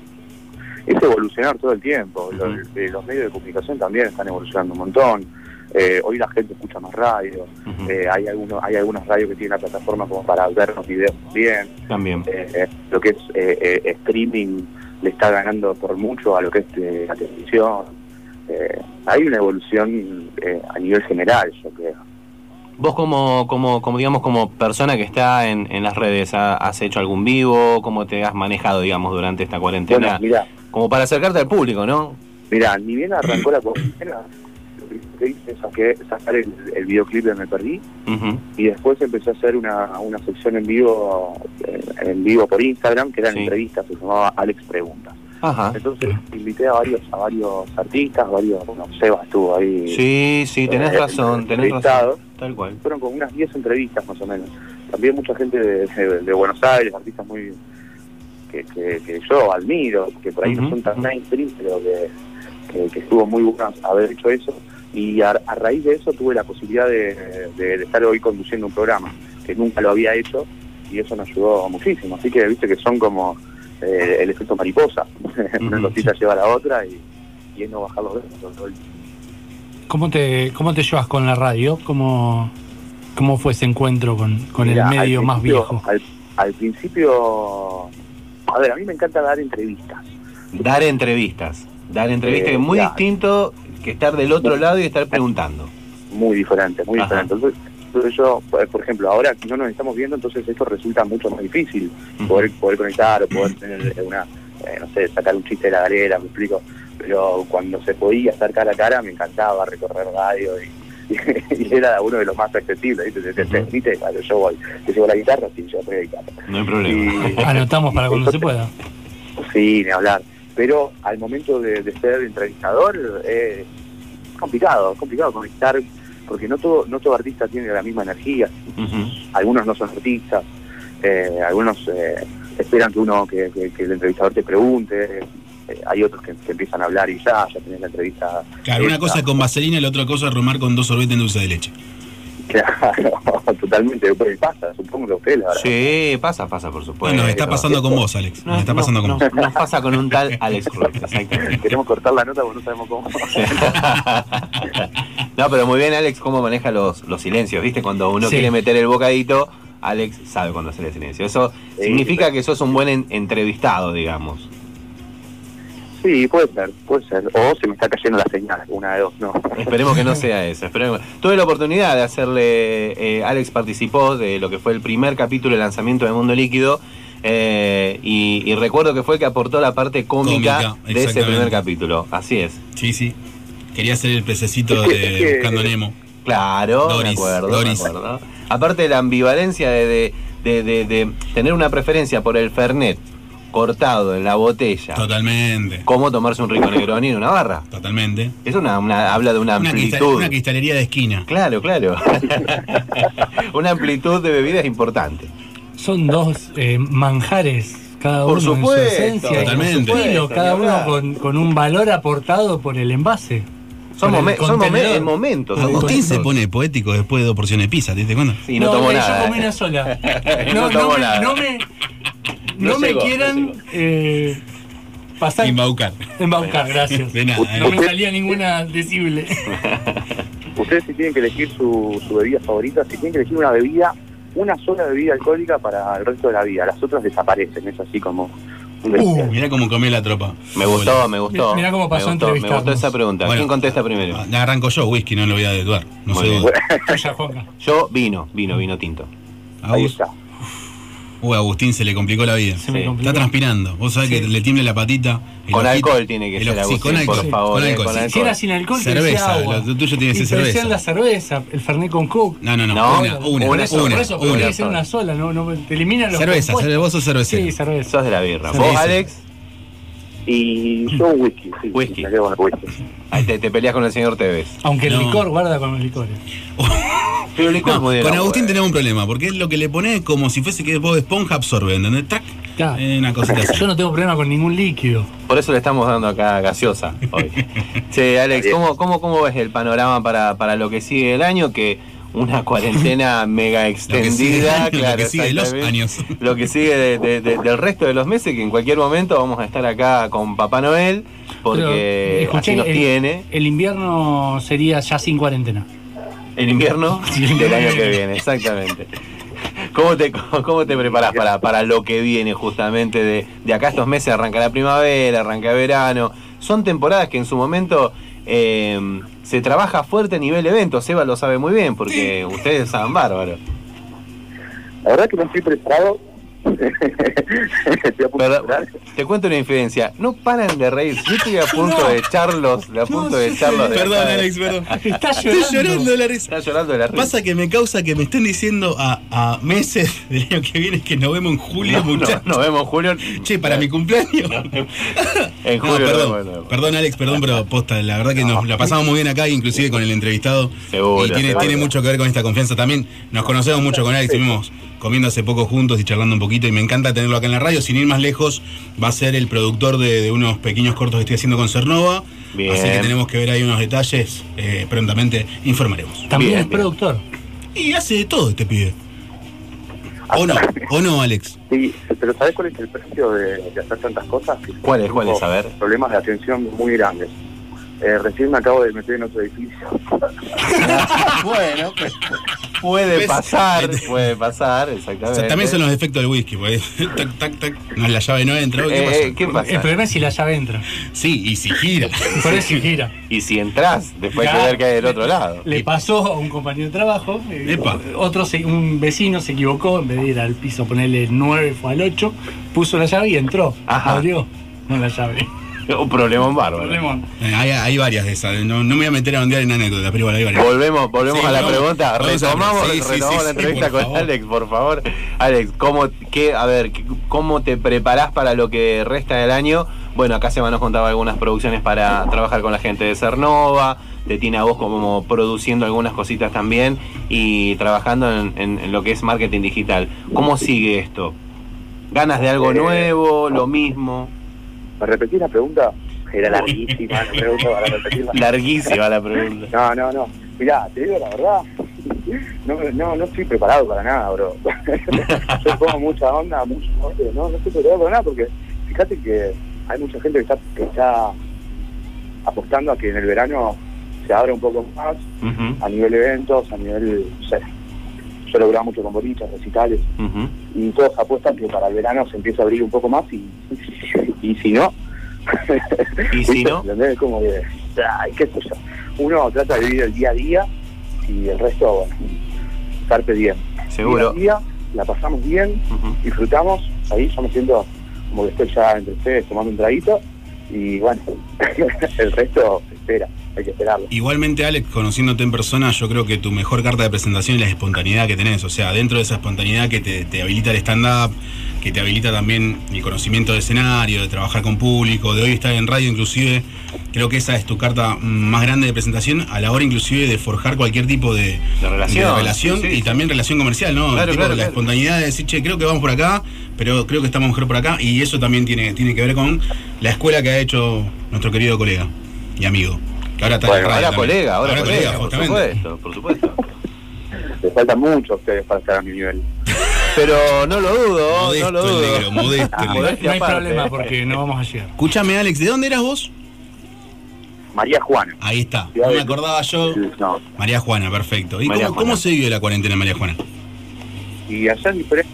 I: es evolucionar todo el tiempo. Los, eh, los medios de comunicación también están evolucionando un montón. Eh, hoy la gente escucha más radio. Eh, hay algunos, hay algunas radios que tienen la plataforma como para ver los videos también.
B: También.
I: Eh, lo que es eh, eh, streaming le está ganando por mucho a lo que es eh, la televisión. Eh, hay una evolución eh, a nivel general, yo creo.
B: Vos como, como, como digamos, como persona que está en, en las redes, ¿ha- ¿has hecho algún vivo? ¿Cómo te has manejado, digamos, durante esta cuarentena?
I: Bueno,
B: Como para acercarte al público, ¿no?
I: mira, ni bien arrancó la cuarentena, que hice saqué- sacar el, el videoclip de Me Perdí y después empecé a hacer una, una sección en vivo eh, en vivo por Instagram que eran
B: Sí.
I: entrevistas se llamaba Alex Preguntas
B: Ajá.
I: entonces invité a varios a varios artistas varios bueno Seba estuvo ahí
B: Sí, sí, tenés
I: eh,
B: razón, tenés razón. Tal cual.
I: fueron como unas 10 entrevistas más o menos también mucha gente de, de- de Buenos Aires artistas muy que, que, que yo admiro que por ahí no son tan mainstream pero que, que, estuvo muy bueno haber hecho eso y a, a raíz de eso tuve la posibilidad de, de- de estar hoy conduciendo un programa que nunca lo había hecho y eso me ayudó muchísimo así que viste que son como eh, el efecto mariposa una cosita lleva a la otra y, y es no bajar los dedos
A: ¿Cómo te, ¿Cómo te llevas con la radio? ¿Cómo, cómo fue ese encuentro con, con
I: Mira,
A: el medio más viejo?
I: Al, al principio, a ver, a mí me encanta dar entrevistas.
B: Dar entrevistas. Dar entrevistas
I: Eh,
B: que es muy
I: ya.
B: distinto que estar del otro lado y estar preguntando.
I: Muy diferente, muy
B: Ajá.
I: diferente. Entonces, entonces yo, por por ejemplo, ahora que no nos estamos viendo, entonces esto resulta mucho más difícil. Poder, poder conectar o poder tener una, eh, no sé, sacar un chiste de la galera, me explico. Pero cuando se podía estar cara a cara, me encantaba recorrer radio y, y era uno de los más accesibles. ¿viste? Te, te, te, viste, Vale, yo voy, te llevo la guitarra, sí, yo traigo la guitarra.
B: No hay problema.
A: Anotamos para cuando se pueda.
I: Sí, ni hablar. Pero al momento de, de ser entrevistador eh, es complicado, es complicado conectar, porque no todo, no todo artista tiene la misma energía. Algunos no son artistas, eh, algunos eh, esperan que uno, que, que- que el entrevistador te pregunte. eh, hay otros que, que empiezan a hablar y ya, ya tenés la entrevista.
C: Claro, una cosa es con vaselina y la otra cosa es romar con dos sorbetes en dulce de leche.
I: Claro, totalmente. Pues pasa, supongo que a usted la verdad.
B: Sí, pasa, pasa, por supuesto.
C: Bueno, nos está pasando con vos, Alex. Nos está pasando con
B: no,
C: vos.
B: Nos pasa con un tal Alex Cruz, exactamente.
I: Queremos cortar la nota porque no sabemos cómo.
B: No, pero muy bien, Alex, cómo maneja los, los silencios. ¿Viste? Cuando uno
I: Sí.
B: quiere meter el bocadito, Alex sabe cuándo hacer el silencio. Eso significa que sos un buen en- entrevistado, digamos.
I: Sí, puede ser, puede ser. O se me está cayendo la señal, una de dos, no.
B: Esperemos que no sea eso. esperemos- Tuve la oportunidad de hacerle. eh, Alex participó de lo que fue el primer capítulo de lanzamiento de Mundo Líquido. eh, y, y recuerdo que fue el que aportó la parte cómica,
C: Cómica,
B: de ese primer capítulo. Así es.
C: Sí, sí. Quería ser el pececito de Buscando Nemo.
B: Claro,
C: Doris,
B: me acuerdo,
C: Doris.
B: me acuerdo. Aparte de la ambivalencia de, de, de- de- de tener una preferencia por el Fernet cortado en la botella.
C: Totalmente.
B: ¿Cómo tomarse un rico Negroni en una barra?
C: Totalmente.
B: Es una, una- habla de una
C: Una,
B: amplitud.
C: cristal- una cristalería de esquina.
B: Claro, claro. una amplitud de bebidas importante.
A: Son dos eh, manjares, cada
B: Por
A: uno en
B: supuesto,
A: su esencia, con su
C: totalmente.
A: estilo, cada uno con, con un valor aportado por el envase.
B: Son, momen- son momen-
A: contenedor.
B: en momentos.
C: Agustín se pone poético después de dos porciones de pizza, ¿te diste cuenta?
B: Sí, no, tomó
A: eh,
B: nada.
A: Yo comí
B: eh.
A: una sola.
B: No
A: No, no, me,
B: nada.
A: no me, no
B: No
A: me
B: llegó, no
A: quieran eh, pasar.
C: Embaucar.
A: Embaucar, gracias.
C: De nada,
A: No me salía ninguna decible.
I: Ustedes si tienen que elegir su, su bebida favorita, si tienen que elegir una bebida, una sola bebida alcohólica para el resto de la vida, las otras desaparecen, es así como un
C: Uh, mirá cómo comé la tropa.
B: Me gustó, me gustó.
A: Mirá cómo pasó
B: me gustó, me gustó esa pregunta.
C: Bueno.
B: ¿Quién contesta primero?
C: Ah, Arranco yo, whisky, no lo voy a dudar. No sé.
B: Yo vino, vino, vino tinto.
I: Ahí está.
C: Uy, Agustín se le complicó la vida.
A: Se me
B: Sí.
A: complicó.
C: Está transpirando. Vos sabés que le tiembla la patita. el
B: Con
C: ojito,
B: alcohol tiene que
C: el
B: ser,
C: sí,
B: Agustín,
C: con alcohol,
B: por favor,
C: con
B: eh,
C: alcohol,
B: con
C: sí.
B: alcohol.
A: Si era sin alcohol, te
C: Cerveza,
A: agua.
C: lo tuyo tiene que
A: y
C: ser
A: te decían
C: cerveza.
A: la cerveza, el Fernet con Coke.
C: No, no, no.
B: No,
C: una, una,
B: por
A: eso,
C: una,
A: por eso,
C: una.
A: tiene que ser una sola, no, no te eliminan los
C: Cerveza,
A: compuestos.
C: cerveza, vos sos cervecero.
A: Sí, cerveza.
B: Sos de la birra.
C: Sí,
B: ¿Vos,
C: sí.
B: Alex?
I: Y yo un whisky, sí.
B: Whisky.
I: me quedo con el whisky.
B: Ahí te, te peleas con el señor Tevez.
A: Aunque el
C: No.
A: licor guarda con los licores.
B: Pero el licor
C: No,
B: muy de
C: con Agustín tenemos un problema, porque es lo que le pone como si fuese que Bob Esponja absorbe, ¿entendés? Tac,
A: Claro.
C: eh, una cosita así.
A: Yo no tengo problema con ningún líquido.
B: Por eso le estamos dando acá gaseosa hoy. Che, Alex, ¿cómo, cómo, cómo ves el panorama para, para lo que sigue el año? Que una cuarentena mega extendida,
C: lo que
B: claro,
C: sigue los
B: exactamente.
C: años.
B: Lo que sigue de- de- de- del resto de los meses, que en cualquier momento vamos a estar acá con Papá Noel, porque
A: Pero, escuché
B: así nos
A: el-
B: tiene
A: El invierno sería ya sin cuarentena.
B: El invierno del año que viene, exactamente. ¿Cómo te, cómo te preparás para, para lo que viene justamente de, de acá a estos meses? Arranca la primavera, arranca el verano. Son temporadas que en su momento eh, se trabaja fuerte a nivel eventos. Seba lo sabe muy bien porque ustedes saben bárbaro.
I: La verdad que no estoy preparado.
B: Pero, te cuento una infidencia. No paran de reír. Yo estoy a punto de echarlos, a punto de echarlos. de
C: Perdón. Alex, perdón.
A: Está
C: Estoy
A: llorando.
C: llorando, Larissa.
B: Está llorando de la risa.
C: Pasa que me causa que me estén diciendo a, a meses del año que viene que nos vemos en julio,
B: No,
C: muchachos.
B: nos vemos, Julio.
C: Che, para mi cumpleaños.
B: En julio.
C: perdón, Alex, perdón, pero posta, la verdad que nos la pasamos muy bien acá, inclusive con el entrevistado.
B: Seguro,
C: y tiene,
B: seguro.
C: tiene mucho que ver con esta confianza también. Nos conocemos mucho con Alex, estuvimos comiendo hace poco juntos y charlando un poquito y me encanta tenerlo acá en la radio. Sin ir más lejos, va a ser el productor de, de unos pequeños cortos que estoy haciendo con Cernova.
B: Bien.
C: Así que tenemos que ver ahí unos detalles. eh, prontamente informaremos.
A: También
B: Bien,
A: es
B: bien.
A: productor.
C: Y hace de todo este pibe. ¿O no? ¿O no, Alex?
I: Sí, pero ¿sabes cuál es el precio de, de hacer tantas cosas?
B: ¿Cuál es? ¿Cuál es? A ver.
I: Problemas de atención muy grandes. Eh, recién me acabo de meter en otro edificio.
B: bueno, pues, puede
C: ¿Ves?
B: pasar, puede pasar,
C: O
B: exactamente.
C: sea, también son los defectos del whisky, porque tac, tac, tac, no, la llave no entra. ¿Qué
B: Eh,
C: pasó?
B: eh, ¿Qué pasa?
A: El problema es si la llave entra.
C: Sí, y si gira.
A: Por eso gira.
B: Y si entras, después hay que
A: Ya.
B: ver qué hay del otro lado.
A: Le pasó a un compañero de trabajo, eh,
C: Epa.
A: otro se- un vecino se equivocó, en vez de ir al piso ponerle 9 fue al 8, puso la llave y entró.
B: Ajá.
A: Abrió con la llave.
B: Un problemón bárbaro.
A: Problemón.
C: Eh, Hay, hay varias de esas. No, no me voy a meter a ondear en anécdotas, pero igual hay varias.
B: Volvemos, volvemos
C: Sí,
B: a la
C: vamos,
B: pregunta. Retomamos,
C: sí, sí,
B: retomamos
C: sí,
B: la entrevista con
C: favor.
B: Alex, por favor. Alex, ¿cómo, qué, a ver, ¿cómo te preparás para lo que resta del año? Bueno, acá Seba nos contaba algunas producciones para trabajar con la gente de Cernova, te tiene a vos como produciendo algunas cositas también y trabajando en, en- en lo que es marketing digital. ¿Cómo sigue esto? ¿Ganas de algo
I: Eh,
B: nuevo? ¿Lo mismo?
I: ¿Me repetís la pregunta? Era larguísima la pregunta para repetirla.
B: Larguísima la pregunta.
I: No, no, no. Mirá, te digo la verdad. No, no, no estoy preparado para nada, bro. Yo pongo mucha onda, mucho, no, no estoy preparado para nada porque fíjate que hay mucha gente que está, que está apostando a que en el verano se abra un poco más a nivel eventos, a nivel, no sé, yo lo grabo mucho con bolitas, recitales, y todos apuestan que para el verano se empieza a abrir un poco más y, y si no...
B: ¿Y si no?
I: ¿Entendés? Como que, ay, qué sé yo. Uno trata de vivir el día a día y el resto, bueno, carpe diem.
B: Seguro.
I: Día a día, la pasamos bien, disfrutamos, ahí yo me siento como que estoy ya entre ustedes tomando un traguito y bueno, el resto espera, hay que esperarlo.
C: Igualmente, Alex, conociéndote en persona, yo creo que tu mejor carta de presentación es la espontaneidad que tenés. O sea, dentro de esa espontaneidad que te, te habilita el stand-up, que te habilita también el conocimiento de escenario, de trabajar con público, de hoy estar en radio inclusive, creo que esa es tu carta más grande de presentación a la hora inclusive de forjar cualquier tipo de,
B: De relación.
C: de relación
B: Sí, sí,
C: y también relación comercial, ¿no?
B: Claro,
C: Tipo,
B: claro,
C: la
B: claro.
C: espontaneidad de decir, che, creo que vamos por acá, pero creo que estamos mejor por acá y eso también tiene, tiene que ver con la escuela que ha hecho nuestro querido colega y amigo. Que ahora está en
I: Bueno,
C: radio
B: Ahora colega, ahora, colega, por
C: justamente.
B: supuesto, por supuesto.
I: Les falta mucho a ustedes para estar a mi nivel.
B: Pero no lo dudo,
C: Modesto
B: no lo
C: el
B: dudo.
C: negro, modesto el negro.
A: No hay
B: aparte.
A: problema porque no vamos a llegar.
C: Escúchame, Alex, ¿de dónde eras vos?
I: María Juana.
C: Ahí está. No me acordaba yo.
I: No,
C: María Juana, perfecto. ¿Y
B: María
C: cómo, cómo se vive la cuarentena, María Juana?
I: y allá en diferentes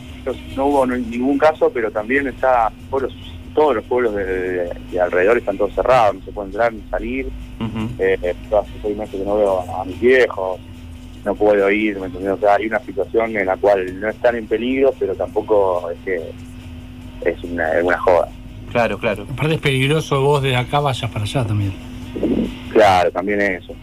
I: no hubo no- ningún caso, pero también está pueblos, todos los pueblos de, de- de alrededor están todos cerrados, no se puede entrar ni salir.
B: Ujú.
I: Eh, hace seis meses que no veo a, a mis viejos, no puedo ir, ¿me entendés? O sea, hay una situación en la cual no están en peligro, pero tampoco es que es una, es una joda.
B: Claro, claro.
A: Aparte es peligroso vos de acá vayas para allá también.
I: Claro, también es eso.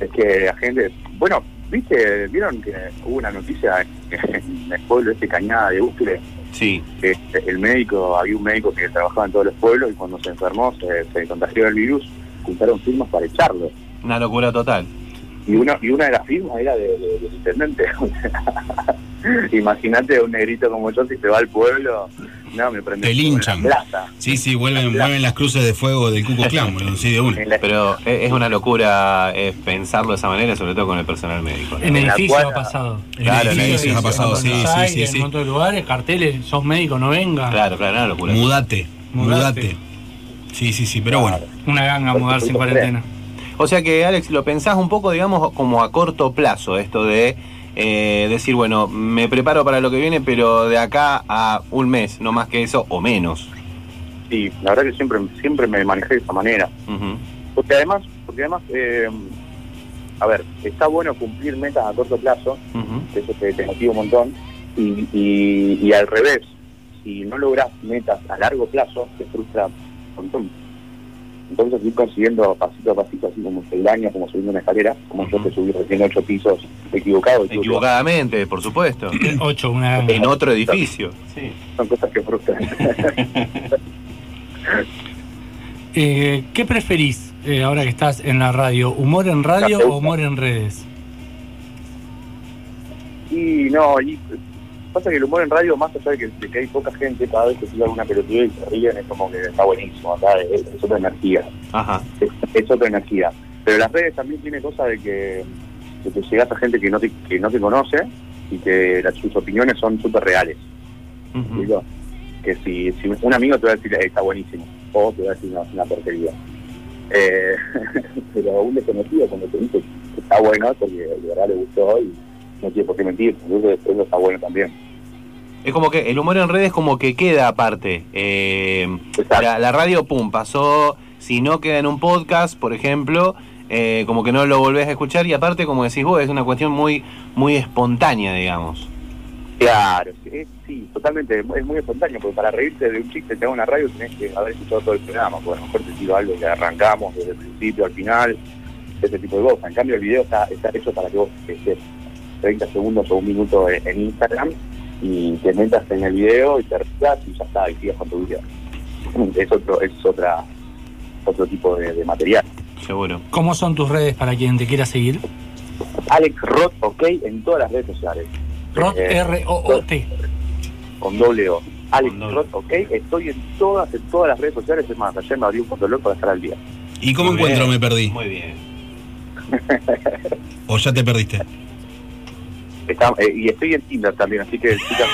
I: Es que la gente, bueno, viste, vieron que hubo una noticia en, en el pueblo este Cañada de Ucle,
B: Sí,
I: que el médico, había un médico que trabajaba en todos los pueblos y cuando se enfermó, se, se contagió el virus, juntaron firmas para echarlo.
B: una locura total.
I: Y una y una de las firmas era de- de- del intendente. Imagínate un negrito como yo si se va al pueblo, no, me prende
C: Te
I: en la
C: linchan.
I: plaza.
C: Sí, sí, vuelven, vuelven las cruces de fuego del Cuco Clan, boludo, sí, de una.
I: En la-
B: Pero es una locura eh, pensarlo de esa manera, sobre todo con el personal médico. ¿no?
A: En
I: la
A: edificio
I: cuadra-
A: ha pasado.
B: Claro, en edificios
C: ha pasado,
A: en
C: sí, sí, sí, sí.
A: En otros lugares, carteles, sos médico, no venga.
B: Claro, claro, una locura.
C: Mudate,
A: Mudate.
C: mudate. Sí, sí, sí, pero bueno.
A: Una ganga mudarse en cuarentena.
B: O sea que, Alex, lo pensás un poco, digamos, como a corto plazo, esto de eh, decir, bueno, me preparo para lo que viene, pero de acá a un mes, no más que eso, o menos.
I: Sí, la verdad que siempre siempre me manejé de esa manera.
B: Ujú.
I: Porque además, porque además eh, a ver, está bueno cumplir metas a corto plazo, eso te, te motiva un montón, y, y, y al revés, si no logras metas a largo plazo, te frustra un montón. Entonces ir consiguiendo pasito a pasito, así como peldaños, como subiendo una escalera, como yo que subí recién ocho pisos equivocado, equivocado.
B: Equivocadamente, por supuesto.
A: Ocho, una.
B: En otro edificio. Sí.
I: Son cosas que frustran.
A: Eh, ¿Qué preferís eh, ahora que estás en la radio? ¿Humor en radio o humor en redes?
I: Y no, y pasa que el humor en radio, más allá de que, de que hay poca gente, cada vez que sigue alguna pelotudez y se ríen, es como que está buenísimo, acá es, es otra energía,
B: Ajá.
I: es, es otra energía. Pero las redes también tiene cosa de que, de que llegas a gente que no te, que no te conoce y que las- sus opiniones son súper reales. Digo, Que si, si un amigo te va a decir, "Eh, está buenísimo, o te va a decir, no, es una porquería. Eh, pero un desconocido cuando te dice que está bueno porque de verdad le gustó y no tiene por qué mentir, entonces eso está bueno también.
B: Es como que el humor en redes como que queda aparte. Eh, la, la radio, pum, pasó, si no queda en un podcast, por ejemplo, eh, como que no lo volvés a escuchar y aparte, como decís vos, es una cuestión muy, muy espontánea, digamos.
I: Claro, sí, es- sí, totalmente, es muy espontáneo, porque para reírte de un chiste te hago una radio tenés que haber escuchado todo el programa, porque a lo mejor te tiro algo que arrancamos desde el principio al final, ese tipo de cosas. En cambio el video está, está hecho para que vos estés 30 segundos o un minuto en, en Instagram y te metas en el video y te rías y ya está, y sigas con tu vida. Es otro, es otra, otro tipo de, de material.
B: Seguro.
A: ¿Cómo son tus redes para quien te quiera seguir?
I: Alex Roth, ok, en todas las redes sociales.
A: Rod
I: Eh,
A: R-O-O-T.
I: con doble O. Alex
B: Con doble.
I: Roth, ok, estoy en todas, en todas las redes sociales, es más, ayer me abrí un fotolog para estar al día.
C: ¿Y cómo
B: Muy
C: encuentro
B: bien.
C: me perdí?
B: Muy bien.
C: ¿O ya te perdiste?
I: Está- eh, y estoy en Tinder también, así que chicas,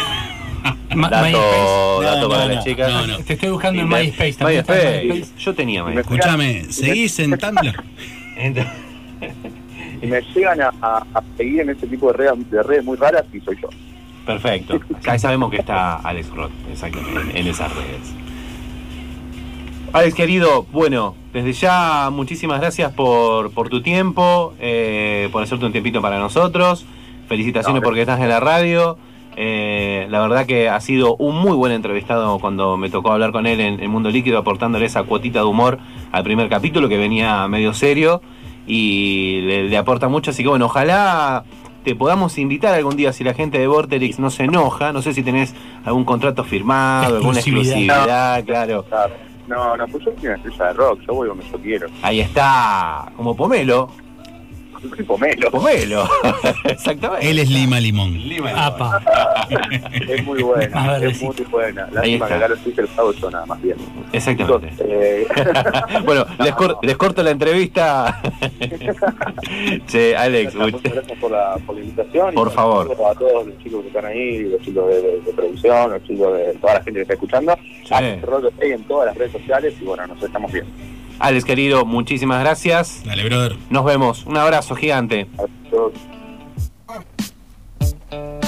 A: Ma- MySpace.
B: Dato,
C: No,
B: dato
C: no,
B: para
C: no,
B: las chicas.
C: no, no.
A: Te estoy buscando en. MySpace también.
B: MySpace.
A: MySpace.
B: Yo tenía MySpace.
C: Escúchame, ¿seguís en Tumblr?
I: me llegan a, a- a seguir en ese tipo de redes, de redes muy raras, y soy yo.
B: Perfecto. Acá sabemos que está Alex Roth, exactamente, en, en esas redes. Alex, querido, bueno, desde ya muchísimas gracias por, por tu tiempo, eh, por hacerte un tiempito para nosotros. Felicitaciones
I: No,
B: porque estás en la radio. Eh, la verdad que ha sido un muy buen entrevistado cuando me tocó hablar con él en El Mundo Líquido, aportándole esa cuotita de humor al primer capítulo que venía medio serio y le, le aporta mucho. Así que bueno, ojalá te podamos invitar algún día si la gente de Vorterix no se enoja. No sé si tenés algún contrato firmado, alguna
A: Exclusividad.
B: Claro.
I: No, no, pues yo soy una estrella de rock, yo voy donde yo quiero.
B: Ahí está, como Pomelo.
I: Pomelo.
B: Pomelo, exactamente.
C: Él es Lima Limón.
A: Apa.
I: Es muy buena,
A: ver,
I: es
A: sí.
I: muy buena.
B: Ahí
I: Lástima
B: está.
I: que acá lo estoy el pago yo nada más bien.
B: Exactamente.
I: Eh,
B: bueno, les, cor- les corto la entrevista. che, Alex,
I: Muchas
B: much-
I: gracias por la, por la invitación. y
B: Por favor.
I: A todos los chicos que están ahí, los chicos de, de- de producción, los chicos de toda la gente que está escuchando.
B: Sí.
I: En todas las redes sociales y bueno, nos estamos viendo.
B: Alex, querido, muchísimas gracias.
C: Dale, brother.
B: Nos vemos. Un abrazo gigante.
I: A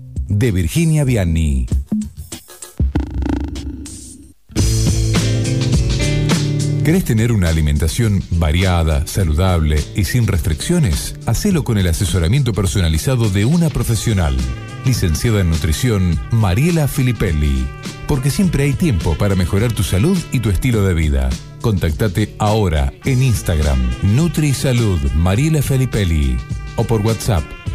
E: de Virginia Vianney. ¿Querés tener una alimentación variada, saludable y sin restricciones? Hacelo con el asesoramiento personalizado de una profesional. Licenciada en nutrición, Mariela Filippelli. Porque siempre hay tiempo para mejorar tu salud y tu estilo de vida. Contactate ahora en Instagram, NutriSalud Mariela Filippelli. O por WhatsApp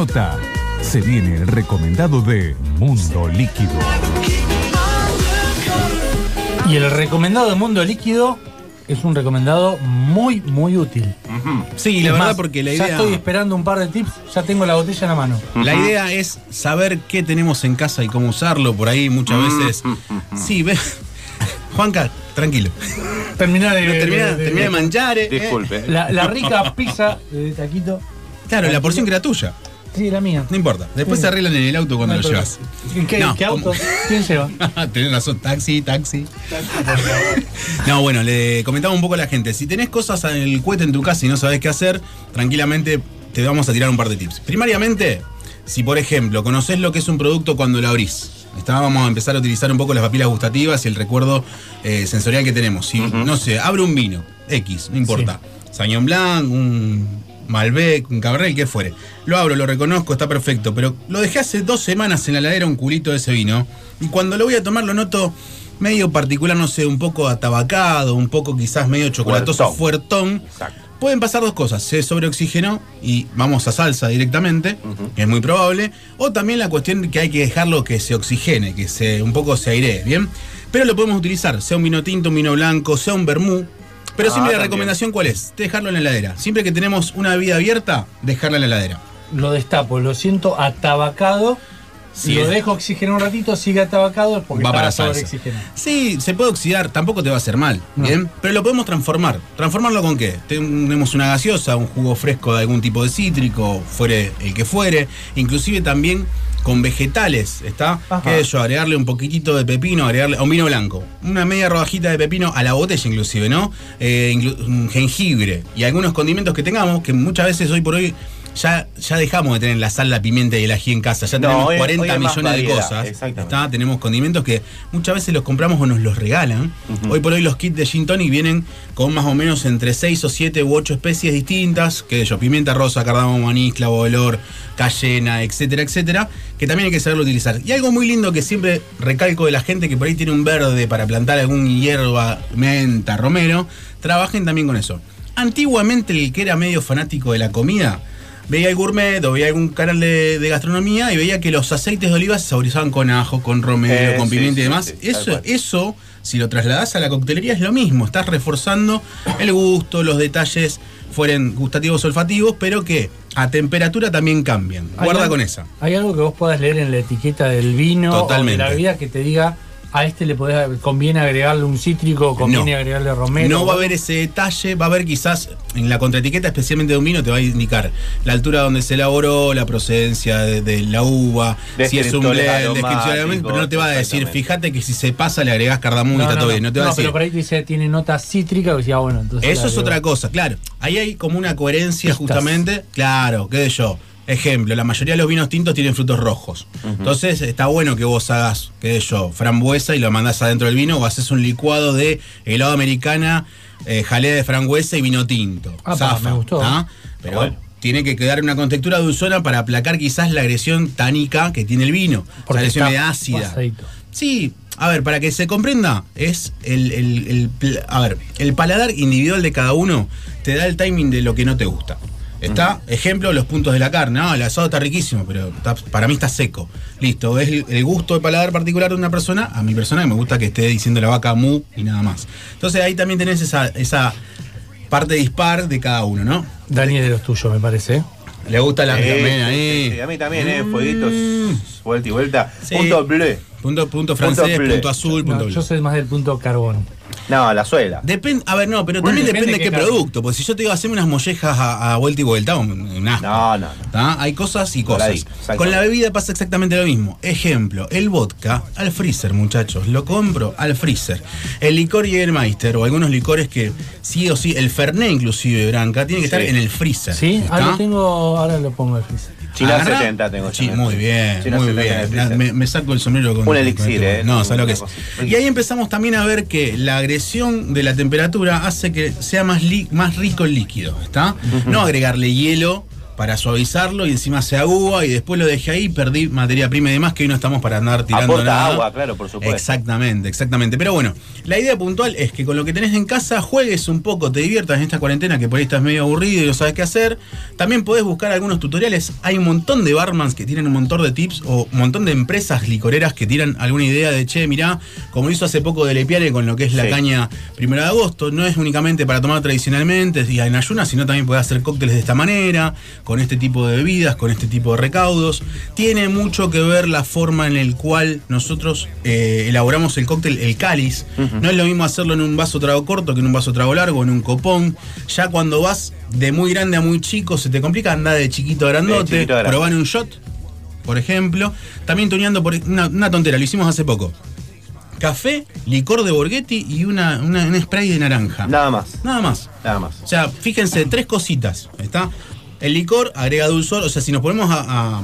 E: Nota. Se viene el recomendado de Mundo Líquido.
A: Y el recomendado de Mundo Líquido es un recomendado muy, muy útil.
C: Sí,
A: Es
C: la verdad,
A: más,
C: porque la
A: Ya
C: idea.
A: estoy esperando un par de tips, ya tengo la botella en la mano.
C: La idea es saber qué tenemos en casa y cómo usarlo. Por ahí muchas veces. Sí, ve. Juanca, tranquilo.
A: Terminá de,
C: No, termina,
A: de- de-
C: termina de manchar. eh.
B: Disculpe.
A: La, la rica pizza de taquito.
C: Claro, la porción que era tuya.
A: Sí, la mía.
C: No importa. Después
A: Sí.
C: se arreglan en el auto cuando
A: No
C: lo llevas.
A: ¿Qué,
C: No,
A: qué auto? ¿Quién lleva?
C: Tenés razón, taxi, taxi. No, bueno, le comentaba un poco a la gente. Si tenés cosas en el cohete en tu casa y no sabés qué hacer, tranquilamente te vamos a tirar un par de tips. Primariamente, si por ejemplo conoces lo que es un producto cuando lo abrís. Estábamos a empezar a utilizar un poco las papilas gustativas y el recuerdo eh, sensorial que tenemos. Si, no sé, abre un vino, X, no importa. Sañón Blanc, un, Malbec, un Cabernet, el que fuere. Lo abro, lo reconozco, está perfecto, pero lo dejé hace dos semanas en la heladera un culito de ese vino y cuando lo voy a tomar lo noto medio particular, no sé, un poco atabacado, un poco quizás medio chocolatoso, fuertón. Pueden pasar dos cosas, se sobreoxigenó y vamos a salsa directamente, que es muy probable, o también la cuestión de que hay que dejarlo que se oxigene, que se un poco se airee, ¿bien? Pero lo podemos utilizar, sea un vino tinto, un vino blanco, sea un vermú. Pero
A: Ah,
C: siempre la
A: también.
C: recomendación cuál es? Dejarlo en la heladera. Siempre que tenemos una bebida abierta, dejarla en la heladera.
A: Lo destapo, lo siento atabacado.
C: Sí,
A: lo
C: es-
A: dejo oxigenar un ratito, sigue atabacado porque
C: Va para salsa. Sí, se puede oxidar, tampoco te va a hacer mal, ¿bien? Pero lo podemos transformar. ¿Transformarlo con qué? Tenemos una gaseosa, un jugo fresco de algún tipo de cítrico, fuere el que fuere, inclusive también con vegetales, ¿está? ¿Qué es yo? Agregarle un poquitito de pepino, agregarle a un vino blanco, una media rodajita de pepino a la botella inclusive, ¿no? Eh, inclu- jengibre y algunos condimentos que tengamos, que muchas veces hoy por hoy ya, ya dejamos de tener la sal, la pimienta y el ají en casa, ya
B: No,
C: tenemos
B: hoy-
C: 40
B: hoy hay más
C: millones de cosas. ¿está? Tenemos condimentos que muchas veces los compramos o nos los regalan. Hoy por hoy los kits de gin tonic vienen con más o menos entre 6 o 7 u 8 especies distintas, que yo, pimienta rosa, cardamomo, anís, clavo de olor, cayena, etcétera, etcétera, que también hay que saberlo utilizar. Y algo muy lindo que siempre recalco de la gente que por ahí tiene un verde para plantar algún hierba, menta, romero, trabajen también con eso. Antiguamente el que era medio fanático de la comida, veía el gourmet o veía algún canal de, de gastronomía y veía que los aceites de oliva se saborizaban con ajo, con romero,
B: Eh,
C: con
B: sí,
C: pimienta y demás.
B: sí,
C: eso, eso, si lo trasladás a la coctelería, es lo mismo. Estás reforzando el gusto, los detalles fueren gustativos olfativos, pero que a temperatura también cambian. Guarda
A: algo-
C: con esa.
A: ¿Hay algo que vos puedas leer en la etiqueta del vino
C: Totalmente.
A: o de la bebida que te diga a este le podés, conviene agregarle un cítrico, conviene
C: No.
A: agregarle romero?
C: No va a haber ese detalle, va a haber quizás en la contraetiqueta, especialmente de un vino, te va a indicar la altura donde se elaboró, la procedencia de, de la uva, si es un blend, descripción pero no te va a decir, fíjate que si se pasa le agregás cardamomo y está todo bien, no te va a decir.
A: pero por ahí te dice tiene nota cítrica, que decía, bueno, entonces.
C: Eso es otra cosa, claro. Ahí hay como una coherencia justamente. Claro, qué sé yo. Ejemplo, la mayoría de los vinos tintos tienen frutos rojos. Entonces está bueno que vos hagas, qué sé yo, frambuesa y lo mandás adentro del vino o haces un licuado de helado americana, eh, jalea de frambuesa y vino tinto.
A: Ah,
C: Zafa,
A: me gustó.
C: ¿tá? Pero tiene que quedar una contextura dulzona para aplacar quizás la agresión tánica que tiene el vino.
A: Porque
C: la agresión ácida.
A: pasadito.
C: Sí, a ver, para que se comprenda, es el, el- a ver, el paladar individual de cada uno te da el timing de lo que no te gusta. Está, ejemplo, los puntos de la carne. No, el asado está riquísimo, pero está- para mí está seco. Listo, es el, el gusto de paladar particular de una persona. A mi persona me gusta que esté diciendo la vaca mu y nada más. Entonces ahí también tenés esa, esa parte dispar de cada uno, ¿no?
A: Dani es de los tuyos, me parece. ¿eh?
C: Le gusta la también
B: sí,
C: ahí.
B: sí, sí, a mí también, ¿eh? Fueguitos, vuelta y vuelta.
C: Sí.
B: Punto bleu.
C: Punto, punto
B: Punto
C: francés,
B: bleu.
C: punto azul, punto
A: No,
C: bleu.
A: yo soy más del punto carbón.
B: No, la suela.
C: Depende, a ver, no, pero también
A: depende
C: depende de
A: qué
C: producto. Porque si yo te digo hacerme unas mollejas a, a vuelta y vuelta, un, un asco.
B: No, no, no.
C: Hay cosas y cosas.
B: Ahí.
C: Con la bebida pasa exactamente lo mismo. Ejemplo, el vodka al freezer, muchachos. Lo compro al freezer. El licor Jägermeister o algunos licores que sí o sí, el Fernet inclusive, Branca, tiene que
B: Sí.
C: estar en el freezer.
A: ¿Sí?
C: ¿está?
A: Ah, lo tengo, ahora lo pongo el freezer.
B: China
C: Agarrá-
B: 70 tengo.
C: Sí,
B: yo.
C: muy bien, muy
B: 70 en el
C: bien. Me, me saco el sombrero con
B: Un
C: con
B: elixir, ¿eh?
C: No, ¿sabes lo que es? Y ahí empezamos también a ver que la agresión de la temperatura hace que sea más, li- más rico el líquido, ¿está? No agregarle hielo para suavizarlo y encima se agúa y después lo dejé ahí, perdí materia prima y demás que hoy no estamos para andar tirando
B: Aporta
C: nada.
B: agua, claro, por supuesto.
C: Exactamente, exactamente. Pero bueno, la idea puntual es que con lo que tenés en casa juegues un poco, te diviertas en esta cuarentena que por ahí estás medio aburrido y no sabes qué hacer. También podés buscar algunos tutoriales. Hay un montón de barmans que tienen un montón de tips o un montón de empresas licoreras que tiran alguna idea de, che, mirá, como hizo hace poco de Lepiare con lo que es la
B: Sí.
C: caña primero de agosto, no es únicamente para tomar tradicionalmente y en ayunas, sino también podés hacer cócteles de esta manera, con este tipo de bebidas, con este tipo de recaudos. Tiene mucho que ver la forma en el cual nosotros eh, elaboramos el cóctel, el cáliz. No es lo mismo hacerlo en un vaso trago corto que en un vaso trago largo, en un copón. Ya cuando vas de muy grande a muy chico, se te complica andar de chiquito a grandote,
B: chiquito a grande.
C: probar un shot, por ejemplo. También tuneando por una, una tontera, lo hicimos hace poco. Café, licor de Borghetti y una, una- un spray de naranja.
B: Nada más,
C: Nada más.
B: nada más.
C: O sea, fíjense, tres cositas. ¿Está? El licor agrega dulzor. O sea, si nos ponemos a,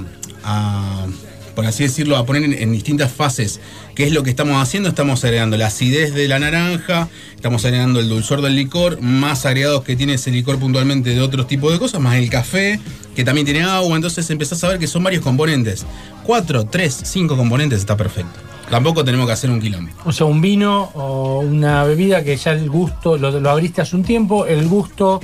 C: por así decirlo, a poner en, distintas fases qué es lo que estamos haciendo. Estamos agregando la acidez de la naranja, estamos agregando el dulzor del licor, más agregados que tiene ese licor puntualmente de otros tipos de cosas, más el café, que también tiene agua. Entonces empezás a ver que son varios componentes. Cuatro, tres, cinco componentes está perfecto. Tampoco tenemos que hacer un quilombo.
A: O sea, un vino o una bebida que ya el gusto, lo, lo abriste hace un tiempo, el gusto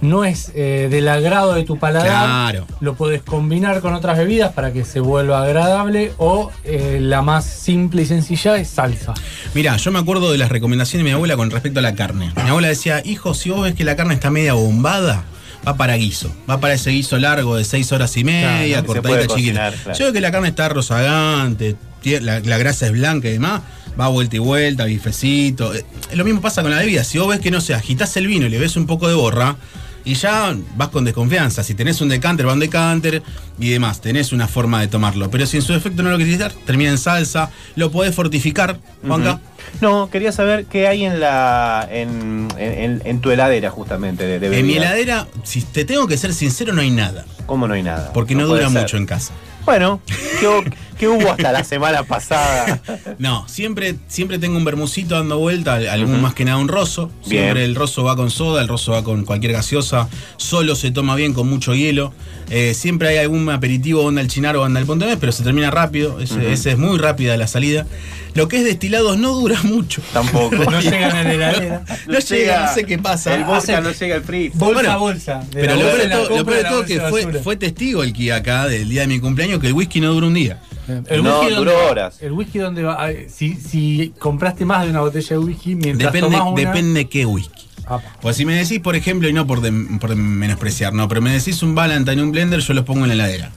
A: no es eh, del agrado de tu paladar.
C: Claro.
A: Lo puedes combinar con otras bebidas para que se vuelva agradable o eh, la más simple y sencilla es salsa.
C: Mira, yo me acuerdo de las recomendaciones de mi abuela con respecto a la carne. Mi abuela decía, hijo, si vos ves que la carne está media bombada, va para guiso. Va para ese guiso largo de seis horas y media,
B: Claro, se
C: cortadita
B: puede
C: chiquita.
B: cocinar, claro.
C: Yo veo que la carne está rozagante, la, la grasa es blanca y demás, va vuelta y vuelta, bifecito. Eh, Lo mismo pasa con la bebida. Si vos ves que no sé, agitás el vino y le ves un poco de borra, y ya vas con desconfianza. Si tenés un decanter, va un decanter y demás. Tenés una forma de tomarlo. Pero si en su defecto no lo querés dar, termina en salsa. Lo podés fortificar, Juanca.
B: No, quería saber qué hay en la en, en- en tu heladera justamente de, de
C: En mi heladera, si te tengo que ser sincero, no hay nada.
B: ¿Cómo no hay nada?
C: Porque no, dura mucho en casa.
B: Bueno, ¿qué, hu- qué hubo hasta la semana pasada?
C: No, siempre, siempre tengo un bermucito dando vuelta, algún más que nada un roso. Siempre
B: Bien.
C: el roso va con soda, el roso va con cualquier gaseosa. Solo se toma bien con mucho hielo. Eh, siempre hay algún aperitivo, onda el chinar o onda el pontemés, pero se termina rápido. Ese, ese es muy rápida la salida. Lo que es destilados no dura mucho.
B: Tampoco.
A: No llegan a la heladera.
C: No llega, no sé qué pasa.
B: El
C: Hace-
B: no llega al frío.
A: Bolsa
C: Bueno,
A: a bolsa.
C: Pero lo
A: bolsa
C: peor de todo, lo peor de todo
A: bolsa
C: que fue, testigo el que acá del día de mi cumpleaños que el whisky no dura un día.
A: El
B: No,
A: whisky
B: duró
A: donde
B: horas.
A: El whisky donde va. Si, si compraste más de una botella de whisky, mientras
C: Depende,
A: tomás una.
C: depende qué whisky. Pues si me decís, por ejemplo, y no por, por menospreciar, no, pero me decís un Valentine, un blender, yo los pongo en la heladera.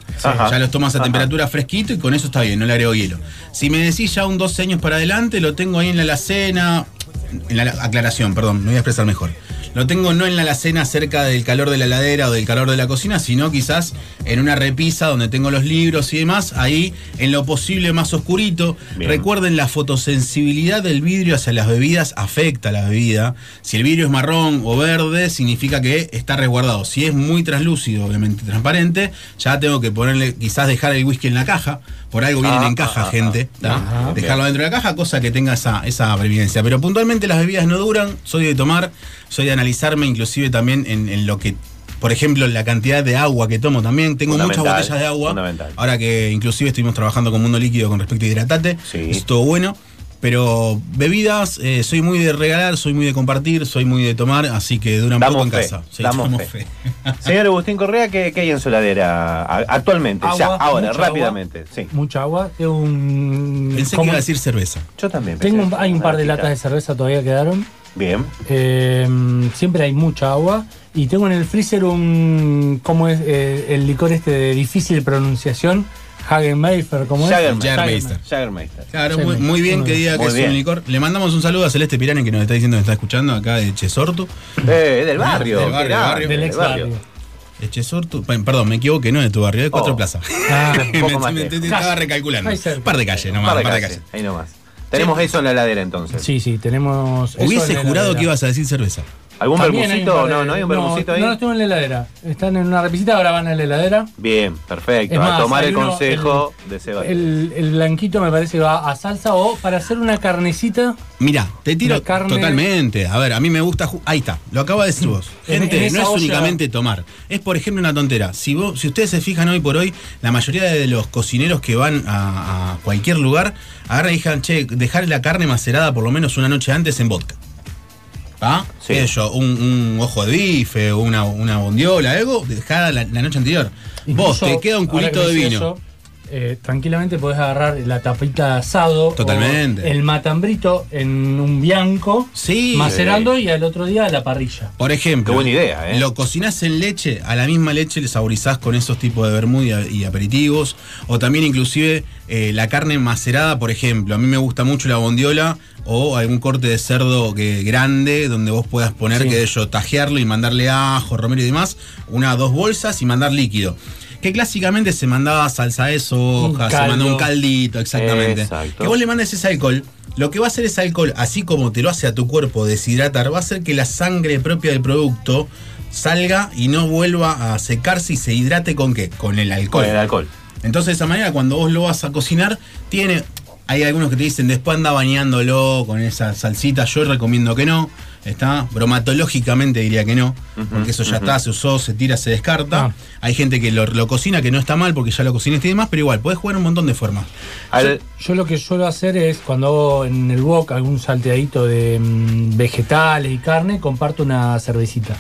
C: Ya los tomas a
B: Ajá.
C: temperatura fresquito y con eso está bien, no le agrego hielo. Si me decís ya un 12 años para adelante, lo tengo ahí en la alacena, en la aclaración, perdón, me voy a expresar mejor. Lo tengo no en la alacena cerca del calor de la heladera o del calor de la cocina, sino quizás en una repisa donde tengo los libros y demás, ahí en lo posible más oscurito.
B: Bien.
C: Recuerden, la fotosensibilidad del vidrio hacia las bebidas afecta a la bebida. Si el vidrio es marrón o verde, significa que está resguardado. Si es muy translúcido, obviamente transparente, ya tengo que ponerle, quizás dejar el whisky en la caja. Por algo vienen
B: Ah,
C: en caja,
B: ah,
C: gente.
B: ah, ah,
C: Dejarlo
B: bien.
C: dentro de la caja, cosa que tenga esa, esa previdencia. Pero puntualmente las bebidas no duran. Soy de tomar, soy de analizarme, inclusive también en, en lo que. Por ejemplo, la cantidad de agua que tomo también. Tengo muchas botellas de agua. Ahora que inclusive estuvimos trabajando con Mundo Líquido con respecto a hidratate.
B: Sí.
C: Es todo bueno. Pero bebidas, eh, soy muy de regalar, soy muy de compartir, soy muy de tomar, así que duran
B: Damos
C: poco en
B: fe,
C: casa. Sí,
B: damos
C: damos
B: fe.
C: fe.
B: Señor Agustín Correa, ¿qué, qué hay en su heladera a- actualmente? ya, ahora, rápidamente. Sí.
A: Mucha agua. Tengo un.
C: Pensé que iba a decir cerveza.
B: Yo también.
A: Tengo un-
B: pensé,
A: hay un par de latas de cerveza todavía quedaron.
B: Bien.
A: Eh, siempre hay mucha agua. Y tengo en el freezer un. ¿Cómo es? Eh, el licor este de difícil pronunciación. Hagenmeister, ¿cómo es?
B: Jagermeister.
C: Jagermeister.
B: Jagermeister.
C: Claro,
A: Sí,
C: muy, muy bien que diga que es un licor. Le mandamos un saludo a Celeste Pirani que nos está diciendo que está escuchando acá de Chesortu.
B: Eh, del barrio.
C: Del barrio,
B: grande,
C: barrio.
A: Del ex barrio.
C: De Chesortu. Pe- Perdón, me equivoqué, no de tu barrio, de Cuatro
B: Oh.
C: Plaza.
A: Ah,
B: Un poco
C: Me-
B: más
C: me-
B: lejos.
C: te- estaba recalculando. Un par de calles nomás,
B: par de
C: un par de
B: calles,
C: calles.
B: Ahí nomás. Tenemos eso en la heladera entonces.
A: sí, sí, tenemos. eso
C: Hubiese
A: en la
C: jurado
A: heladera.
C: que ibas a decir cerveza.
B: ¿Algún bermucito? No, no hay un bermucito ahí.
A: No, los tengo en la heladera. Están en una repisita, ahora van a la heladera.
B: Bien, perfecto.
A: Es
B: a
A: más,
B: tomar el
A: uno,
B: consejo de Seba.
A: El, el blanquito me parece que va a salsa o para hacer una carnecita.
C: Mira, te tiro
A: carne-
C: totalmente. A ver, a mí me gusta. Ahí está, lo acaba de decir vos.
A: En-
C: Gente,
A: en
C: no es
A: olla-
C: únicamente tomar. Es, por ejemplo, una tontera. Si, vos, si ustedes se fijan hoy por hoy, la mayoría de los cocineros que van a, a cualquier lugar agarran y digan, che, dejar la carne macerada por lo menos una noche antes en vodka. ¿Ah?
B: Sí.
C: ¿Qué sé yo? Un, un ojo de bife, una, una bondiola, algo, dejada la, la noche anterior. vos, te queda un
A: que
C: culito de vino.
A: eso, eh, tranquilamente podés agarrar la tapita de asado.
C: Totalmente.
A: o el matambrito en un bianco.
C: Sí.
A: Macerando y al otro día a la parrilla.
C: Por ejemplo,
B: Qué buena idea, ¿eh?
C: lo cocinás en leche, a la misma leche le saborizás con esos tipos de vermut y, aperitivos, o también inclusive eh, la carne macerada, por ejemplo, a mí me gusta mucho la bondiola o algún corte de cerdo que, grande donde vos puedas poner
A: Sí.
C: que yo tajearlo y mandarle ajo, romero y demás, una dos bolsas y mandar líquido. Que clásicamente se mandaba salsa de soja, se mandó un caldito, exactamente.
B: Exacto.
C: Que vos le mandes ese alcohol, lo que va a hacer ese alcohol, así como te lo hace a tu cuerpo deshidratar, va a hacer que la sangre propia del producto salga y no vuelva a secarse y se hidrate con qué? Con el alcohol.
B: Con el alcohol.
C: Entonces, de esa manera, cuando vos lo vas a cocinar, tiene. Hay algunos que te dicen, después anda bañándolo con esa salsita. Yo recomiendo que no. Está bromatológicamente diría que no, porque eso ya está, se usó, se tira, se descarta.
A: Ah.
C: Hay gente que lo, lo cocina, que no está mal porque ya lo cocinaste y demás, pero igual, podés jugar un montón de formas.
B: Al-
A: Yo lo que suelo hacer es cuando hago en el wok algún salteadito de mm, vegetales y carne, comparto una cervecita.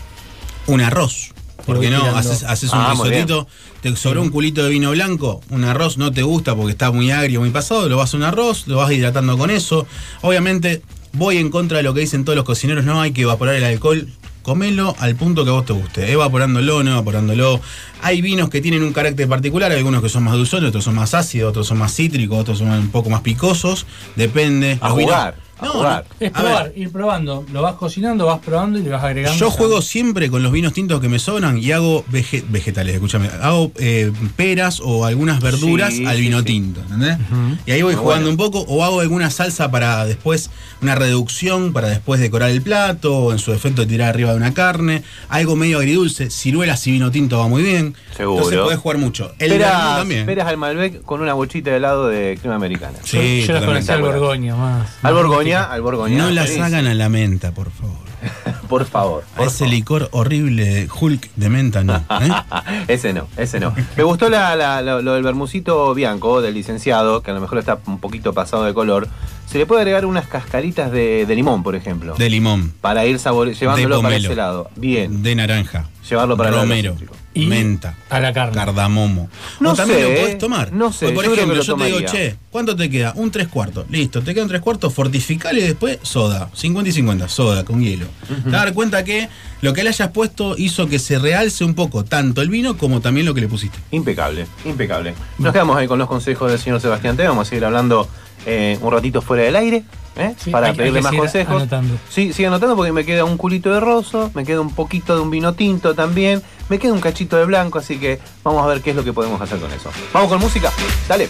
C: Un arroz. ¿Por
A: voy
C: qué no? Haces, haces un
B: Ah,
C: risotito, te sobró un culito de vino blanco, un arroz no te gusta porque está muy agrio, muy pasado, lo vas a un arroz, lo vas hidratando con eso. Obviamente, voy en contra de lo que dicen todos los cocineros, no hay que evaporar el alcohol. Comelo al punto que a vos te guste, evaporándolo, no evaporándolo. Hay vinos que tienen un carácter particular, hay algunos que son más dulzones, otros son más ácidos, otros son más cítricos, otros son un poco más picosos, depende.
B: A
C: Los vinos-
B: jugar, a
C: No,
B: jugar.
A: Es probar, ir probando. Lo vas cocinando, vas probando y le vas agregando.
C: Yo juego siempre con los vinos tintos que me sobran y hago vege- vegetales, escúchame. Hago eh, peras o algunas verduras
B: Sí,
C: al vino
B: sí.
C: tinto, ¿entendés? Y ahí voy
B: Muy
C: jugando
B: bueno.
C: un poco o hago alguna salsa para después, una reducción para después decorar el plato o en su defecto tirar arriba de una carne. Algo medio agridulce, ciruelas y vino tinto va muy bien.
B: Seguro.
C: Entonces podés jugar mucho. El
B: Peras,
C: también.
B: peras al Malbec con una bochita de helado de crema americana.
A: Yo,
C: Sí,
A: yo las
C: totalmente.
A: conocía al Borgoña más.
B: Al Borgoña, al Borgoña.
C: No las hagan a la menta, por favor.
B: Por favor. Por
C: ese
B: favor.
C: licor horrible Hulk de menta, no. ¿eh?
B: ese no, ese no. Me gustó la- la- lo, lo del bermucito bianco del licenciado, que a lo mejor está un poquito pasado de color. Se le puede agregar unas cascaritas de, de limón, por ejemplo.
C: De limón.
B: para ir sabore llevándolo para ese lado. Bien.
C: De naranja.
B: Llevarlo para el lado.
A: Y
C: menta.
A: a la carne.
C: Cardamomo.
B: No
C: o también
B: sé,
C: lo podés tomar.
B: No sé,
C: O, por
B: yo
C: ejemplo, yo te digo, che, ¿cuánto te queda? Un tres cuartos. Listo, te queda un tres cuartos, fortificale y después soda. 50 y 50, soda con hielo. Te vas a dar cuenta que lo que le hayas puesto hizo que se realce un poco tanto el vino como también lo que le pusiste.
B: Impecable, impecable. Nos quedamos ahí con los consejos del señor Sebastián T. Vamos a seguir hablando eh, un ratito fuera del aire. ¿eh?
A: Sí,
B: para
A: hay-
B: pedirle más consejos.
A: anotando.
B: Sí, sigue anotando porque me queda un culito de roso, me queda un poquito de un vino tinto también, me queda un cachito de blanco, así que vamos a ver qué es lo que podemos hacer con eso. Vamos con música, dale.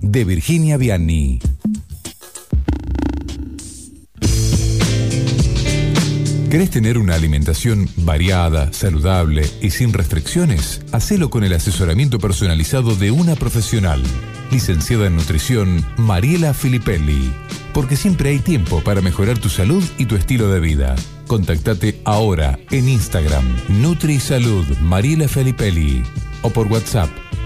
E: de Virginia Vianney. ¿Querés tener una alimentación variada, saludable y sin restricciones? Hacelo con el asesoramiento personalizado de una profesional, licenciada en nutrición Mariela Filippelli. Porque siempre hay tiempo para mejorar tu salud y tu estilo de vida. Contactate ahora en Instagram NutriSalud Mariela Filippelli o por WhatsApp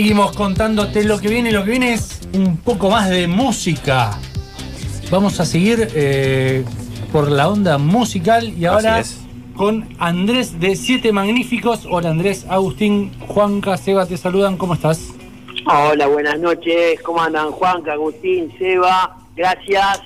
A: Seguimos contándote lo que viene. Lo que viene es un poco más de música. Vamos a seguir eh, por la onda musical y ahora con Andrés de Siete Magníficos. Hola Andrés, Agustín, Juanca, Seba, te saludan. ¿Cómo estás?
J: Hola, buenas noches. ¿Cómo andan Juan, Agustín, Seba? Gracias.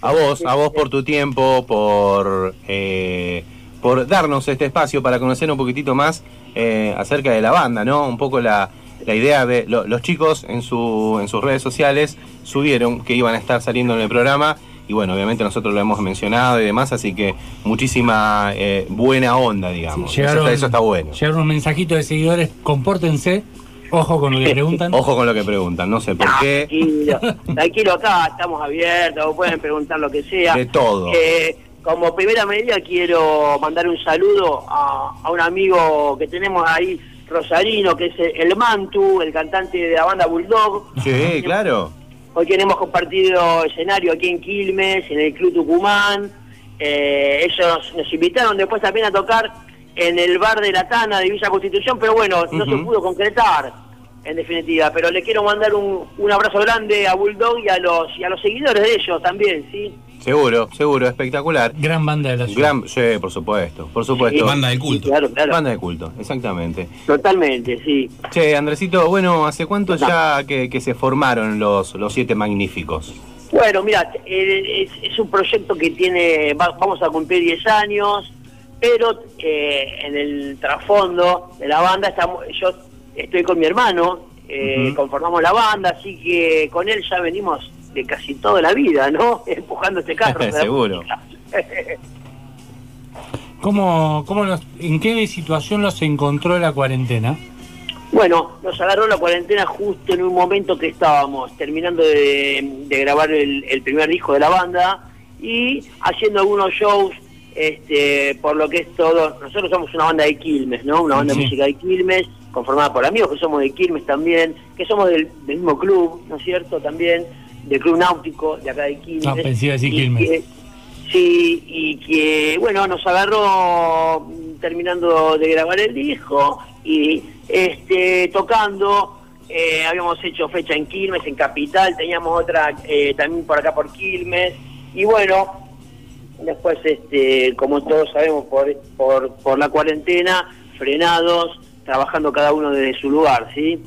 B: A vos, a vos por tu tiempo, por, eh, por darnos este espacio para conocer un poquitito más eh, acerca de la banda, ¿no? Un poco la, la idea de lo- los chicos en, su, en sus redes sociales subieron que iban a estar saliendo en el programa y bueno, obviamente nosotros lo hemos mencionado y demás, así que muchísima eh, buena onda, digamos. eso, está, eso está bueno.
A: Llegaron un mensajito de seguidores, compórtense, ojo con lo que preguntan.
B: Ojo con lo que preguntan, no sé por qué.
J: Tranquilo, tranquilo acá, estamos abiertos, pueden preguntar lo que sea.
B: De todo.
J: Eh, como primera medida quiero mandar un saludo a, a un amigo que tenemos ahí, Rosarino, que es el Mantu, el cantante de la banda Bulldog.
B: Sí, claro.
J: Hoy que hemos compartido escenario aquí en Quilmes, en el Club Tucumán. Eh, ellos nos invitaron después también a tocar en el bar de la Tana de Villa Constitución, pero bueno, no se pudo concretar, en definitiva. Pero le quiero mandar un, un abrazo grande a Bulldog y a los y a los seguidores de ellos también, ¿sí?
B: Seguro, seguro, espectacular.
A: Gran banda de la ciudad.
B: Gran, sí, por supuesto, por supuesto.
J: Sí. Banda de culto. Claro, claro.
B: Banda de culto, exactamente.
J: Totalmente, sí.
B: Che, Andresito, bueno, ¿hace cuánto ya que, que se formaron los, los siete magníficos?
J: Bueno, mira, eh, es, es un proyecto que tiene, va- vamos a cumplir 10 años, pero eh, en el trasfondo de la banda estamos, yo estoy con mi hermano, eh, conformamos la banda, así que con él ya venimos de casi toda la vida, ¿no? Empujando este carro.
B: Seguro.
A: ¿Cómo, cómo los- ¿En qué situación los encontró la cuarentena?
J: Bueno, nos agarró la cuarentena justo en un momento que estábamos terminando de, de grabar el, el primer disco de la banda y haciendo algunos shows, este, por lo que es todo. Nosotros somos una banda de Quilmes, ¿no? Una banda
A: Sí.
J: de música de Quilmes, conformada por amigos que somos de Quilmes también, que somos del, del mismo club, ¿no es cierto? También del Club Náutico de acá de Quilmes.
A: Ah, pensé iba a decir
J: Y
A: Quilmes.
J: que- Sí, y que, bueno, nos agarró mm, terminando de grabar el disco y este tocando. eh, habíamos hecho fecha en Quilmes, en Capital, teníamos otra eh, también por acá por Quilmes. Y bueno, después, este como todos sabemos, por, por, por la cuarentena, frenados, trabajando cada uno desde su lugar, ¿sí?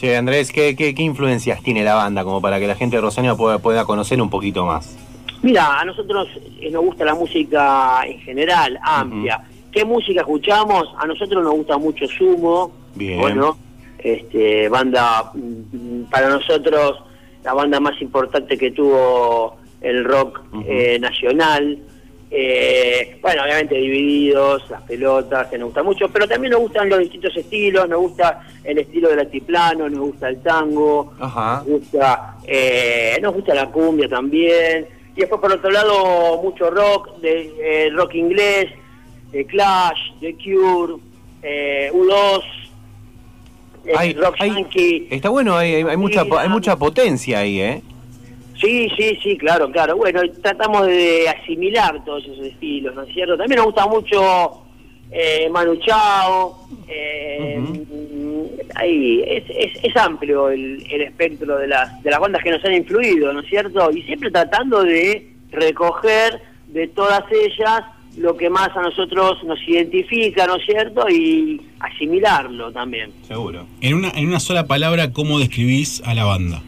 B: Che, Andrés, ¿qué, qué, qué influencias tiene la banda como para que la gente de Rosario pueda, pueda conocer un poquito más?
J: Mira, a nosotros nos gusta la música en general, amplia. ¿Qué música escuchamos? A nosotros nos gusta mucho Sumo.
B: Bien.
J: Bueno, este, banda, para nosotros, la banda más importante que tuvo el rock eh, nacional. Eh, bueno, obviamente divididos, las pelotas, que nos gusta mucho, pero también nos gustan los distintos estilos, nos gusta el estilo del altiplano, nos gusta el tango,
B: Ajá.
J: nos gusta, eh, nos gusta la cumbia también. Y después por otro lado mucho rock, de eh, rock inglés, de Clash, de Cure, eh, U2, eh,
B: Hay-
J: rock
B: hay-
J: yankee.
B: Está bueno, hay, hay, hay mucha, hay mucha potencia ahí, ¿eh?
J: Sí, sí, sí, claro, claro. Bueno, tratamos de asimilar todos esos estilos, ¿no es cierto? También nos gusta mucho eh, Manu Chao. eh, ahí es, es, es amplio el, el espectro de las, de las bandas que nos han influido, ¿no es cierto? Y siempre tratando de recoger de todas ellas lo que más a nosotros nos identifica, ¿no es cierto? Y asimilarlo también.
C: Seguro. En una, en una sola palabra, ¿cómo describís a la banda?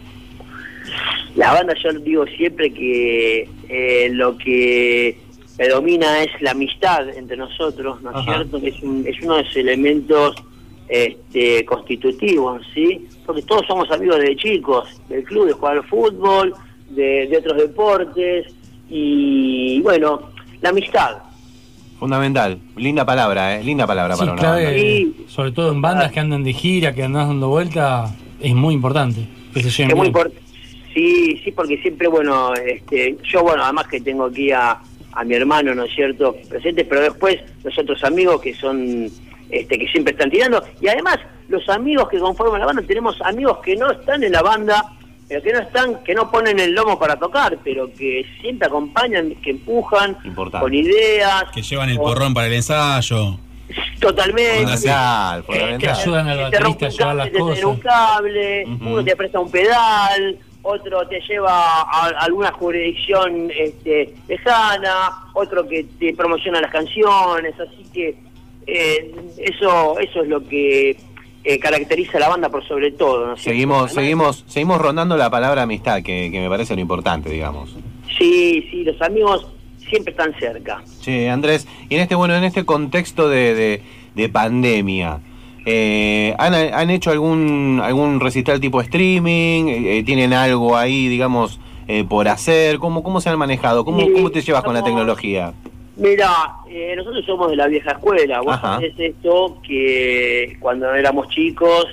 J: La banda yo digo siempre que eh, lo que predomina es la amistad entre nosotros, ¿no es cierto? Es, un- es uno de los elementos este, constitutivos, ¿sí? Porque todos somos amigos de chicos, del club, de jugar al fútbol, de, de otros deportes, y bueno, la amistad.
B: Fundamental. Linda palabra, ¿eh? Linda palabra
A: Sí,
B: para una
A: clave,
B: banda.
J: Sí.
A: sobre todo en bandas que andan de gira, que andan dando vuelta, es muy importante que se lleven
J: Es muy
A: bien.
J: Sí, sí, porque siempre, bueno, este, yo, bueno, además que tengo aquí a, a mi hermano, ¿no es cierto?, presente, pero después los otros amigos que son, este, que siempre están tirando, y además los amigos que conforman la banda, tenemos amigos que no están en la banda, pero que no están, que no ponen el lomo para tocar, pero que siempre acompañan, que empujan,
B: Importante.
J: con ideas,
C: Que llevan el
J: con-
C: porrón para el ensayo.
J: totalmente.
B: Fundamental,
A: Que
B: fundamental.
A: ayudan al baterista a llevar las
J: tiene un
A: cosas.
J: cable, uno te presta un pedal, otro te lleva a alguna jurisdicción este, lejana, otro que te promociona las canciones, así que eh, eso eso es lo que eh, caracteriza a la banda por sobre todo. ¿no?
B: Seguimos, seguimos, seguimos rondando la palabra amistad, que, que me parece lo importante, digamos.
J: Sí, sí, los amigos siempre están cerca.
B: Che, Andrés, y en este, bueno, en este contexto de, de, de pandemia, eh, ¿han, han hecho algún, algún recital tipo streaming? Eh, eh, ¿Tienen algo ahí, digamos, eh, por hacer? ¿Cómo, ¿Cómo se han manejado? ¿Cómo, cómo te llevas con la tecnología?
J: Mira, eh, nosotros somos de la vieja escuela. Vos sabés esto que cuando éramos chicos,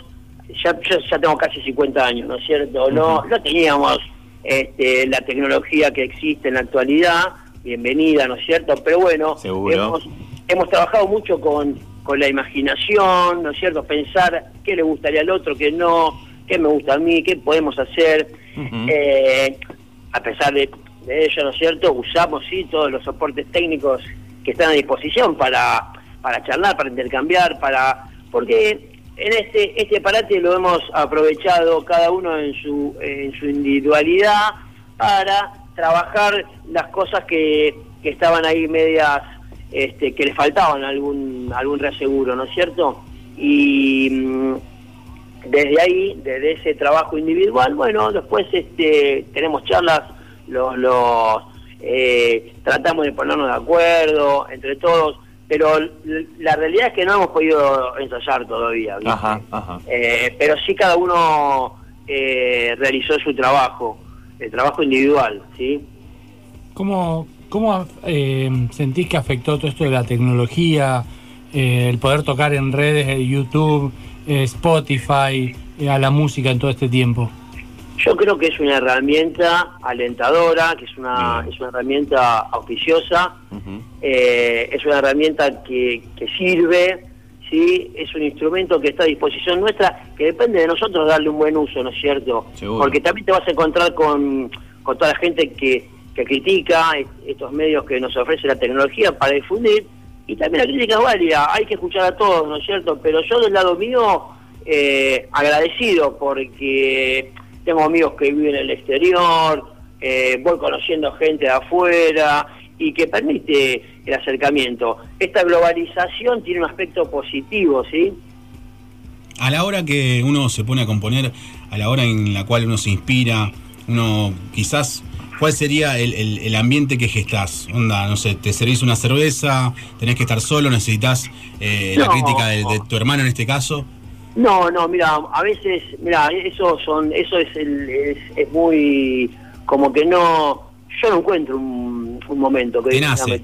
J: ya, yo ya tengo casi 50 años, ¿no es cierto? No, no teníamos este, la tecnología que existe en la actualidad, bienvenida, ¿no es cierto? Pero bueno,
B: Seguro.
J: hemos, hemos trabajado mucho con, con la imaginación, ¿no es cierto? Pensar qué le gustaría al otro, qué no, qué me gusta a mí, qué podemos hacer. Eh, a pesar de, de ello, ¿no es cierto? Usamos, sí, todos los soportes técnicos que están a disposición para, para charlar, para intercambiar, para porque en este este parate lo hemos aprovechado cada uno en su en su individualidad para trabajar las cosas que, que estaban ahí medias, este, que le faltaban algún, algún reaseguro, ¿no es cierto? Y mm, desde ahí, desde ese trabajo individual, bueno, después este, tenemos charlas, los, los eh, tratamos de ponernos de acuerdo entre todos, pero la realidad es que no hemos podido ensayar todavía, ¿viste?
K: Ajá, ajá.
J: Eh, pero sí cada uno eh, realizó su trabajo, el trabajo individual, ¿sí?
A: ¿Cómo, cómo eh, sentís que afectó todo esto de la tecnología, eh, el poder tocar en redes, eh, YouTube, eh, Spotify, eh, a la música en todo este tiempo?
J: Yo creo que es una herramienta alentadora, que es una, es una herramienta auspiciosa, eh, es una herramienta que, que sirve, ¿sí? es un instrumento que está a disposición nuestra, que depende de nosotros darle un buen uso, ¿no es cierto?
K: Seguro.
J: Porque también te vas a encontrar con, con toda la gente que, que critica est- estos medios que nos ofrece la tecnología para difundir, y también la crítica es válida, hay que escuchar a todos, ¿no es cierto? Pero yo del lado mío, eh, agradecido porque tengo amigos que viven en el exterior, eh, voy conociendo gente de afuera y que permite el acercamiento. Esta globalización tiene un aspecto positivo, ¿sí?
C: A la hora que uno se pone a componer, a la hora en la cual uno se inspira, uno quizás, ¿cuál sería el, el- el ambiente que gestás? Onda, no sé, te servís una cerveza, tenés que estar solo, necesitas eh, la crítica de, de tu hermano en este caso.
J: No, no, mira, a veces, mira, eso son, eso es, el, es, es muy, como que no, yo no encuentro un, un momento que
C: Te
J: diga,
C: nace.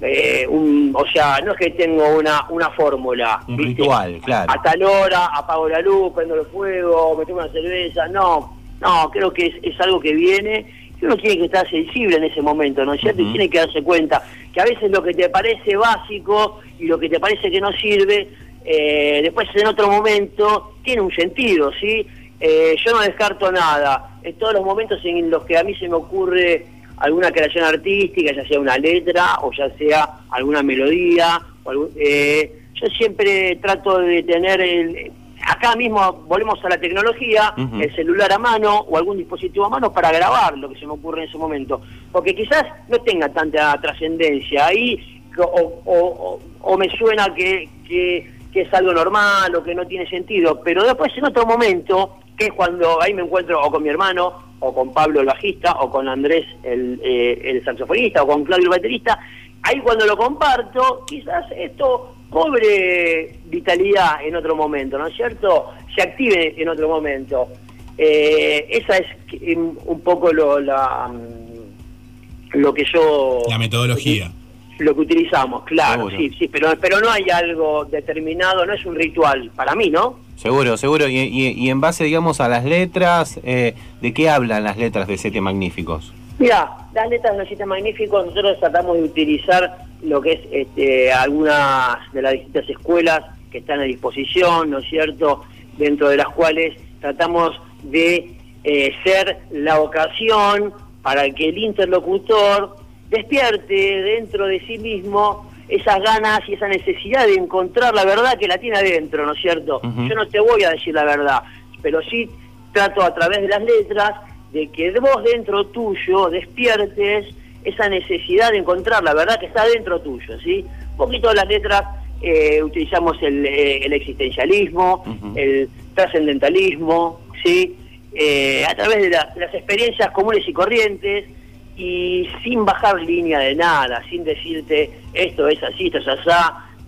J: eh, un, o sea, no es que tengo una, una fórmula,
K: Un
J: ¿viste?
K: ritual, claro.
J: A tal hora apago la luz, prendo el fuego, me tomo una cerveza, no, no, creo que es, es algo que viene, uno tiene que estar sensible en ese momento, ¿no es cierto? Y tiene que darse cuenta que a veces lo que te parece básico y lo que te parece que no sirve, eh, después en otro momento tiene un sentido, ¿sí? Eh, yo no descarto nada. En todos los momentos en los que a mí se me ocurre alguna creación artística, ya sea una letra o ya sea alguna melodía, o algún- eh, yo siempre trato de tener el... Acá mismo volvemos a la tecnología, el celular a mano o algún dispositivo a mano para grabar lo que se me ocurre en ese momento. Porque quizás no tenga tanta trascendencia. Ahí o, o- o- o me suena que, que, que es algo normal o que no tiene sentido, pero después en otro momento, que es cuando ahí me encuentro o con mi hermano, o con Pablo el bajista, o con Andrés el, eh, el saxofonista, o con Claudio el baterista, ahí cuando lo comparto, quizás esto cobre vitalidad en otro momento, ¿no es cierto? Se active en otro momento. Eh, esa es um, un poco lo, la, mm, lo que yo...
C: La metodología.
J: Lo que utilizamos, claro,
K: Seguro.
J: sí, sí, pero, pero no hay algo determinado, no es un ritual, para mí, ¿no?
K: Seguro, seguro. Y, y- y en base, digamos, a las letras, eh, ¿de qué hablan las letras de Siete Magníficos?
J: Mira, las letras de los siete magníficos, nosotros tratamos de utilizar lo que es este, algunas de las distintas escuelas que están a disposición, ¿no es cierto? Dentro de las cuales tratamos de eh, ser la ocasión para que el interlocutor despierte dentro de sí mismo esas ganas y esa necesidad de encontrar la verdad que la tiene adentro, ¿no es cierto? Yo no te voy a decir la verdad, pero sí trato a través de las letras de que vos dentro tuyo despiertes esa necesidad de encontrar la verdad que está dentro tuyo, ¿sí? Un poquito de las letras eh, utilizamos el, eh, el existencialismo, el trascendentalismo, ¿sí? Eh, a través de, la- de las experiencias comunes y corrientes y sin bajar línea de nada, sin decirte esto es así, esto es así,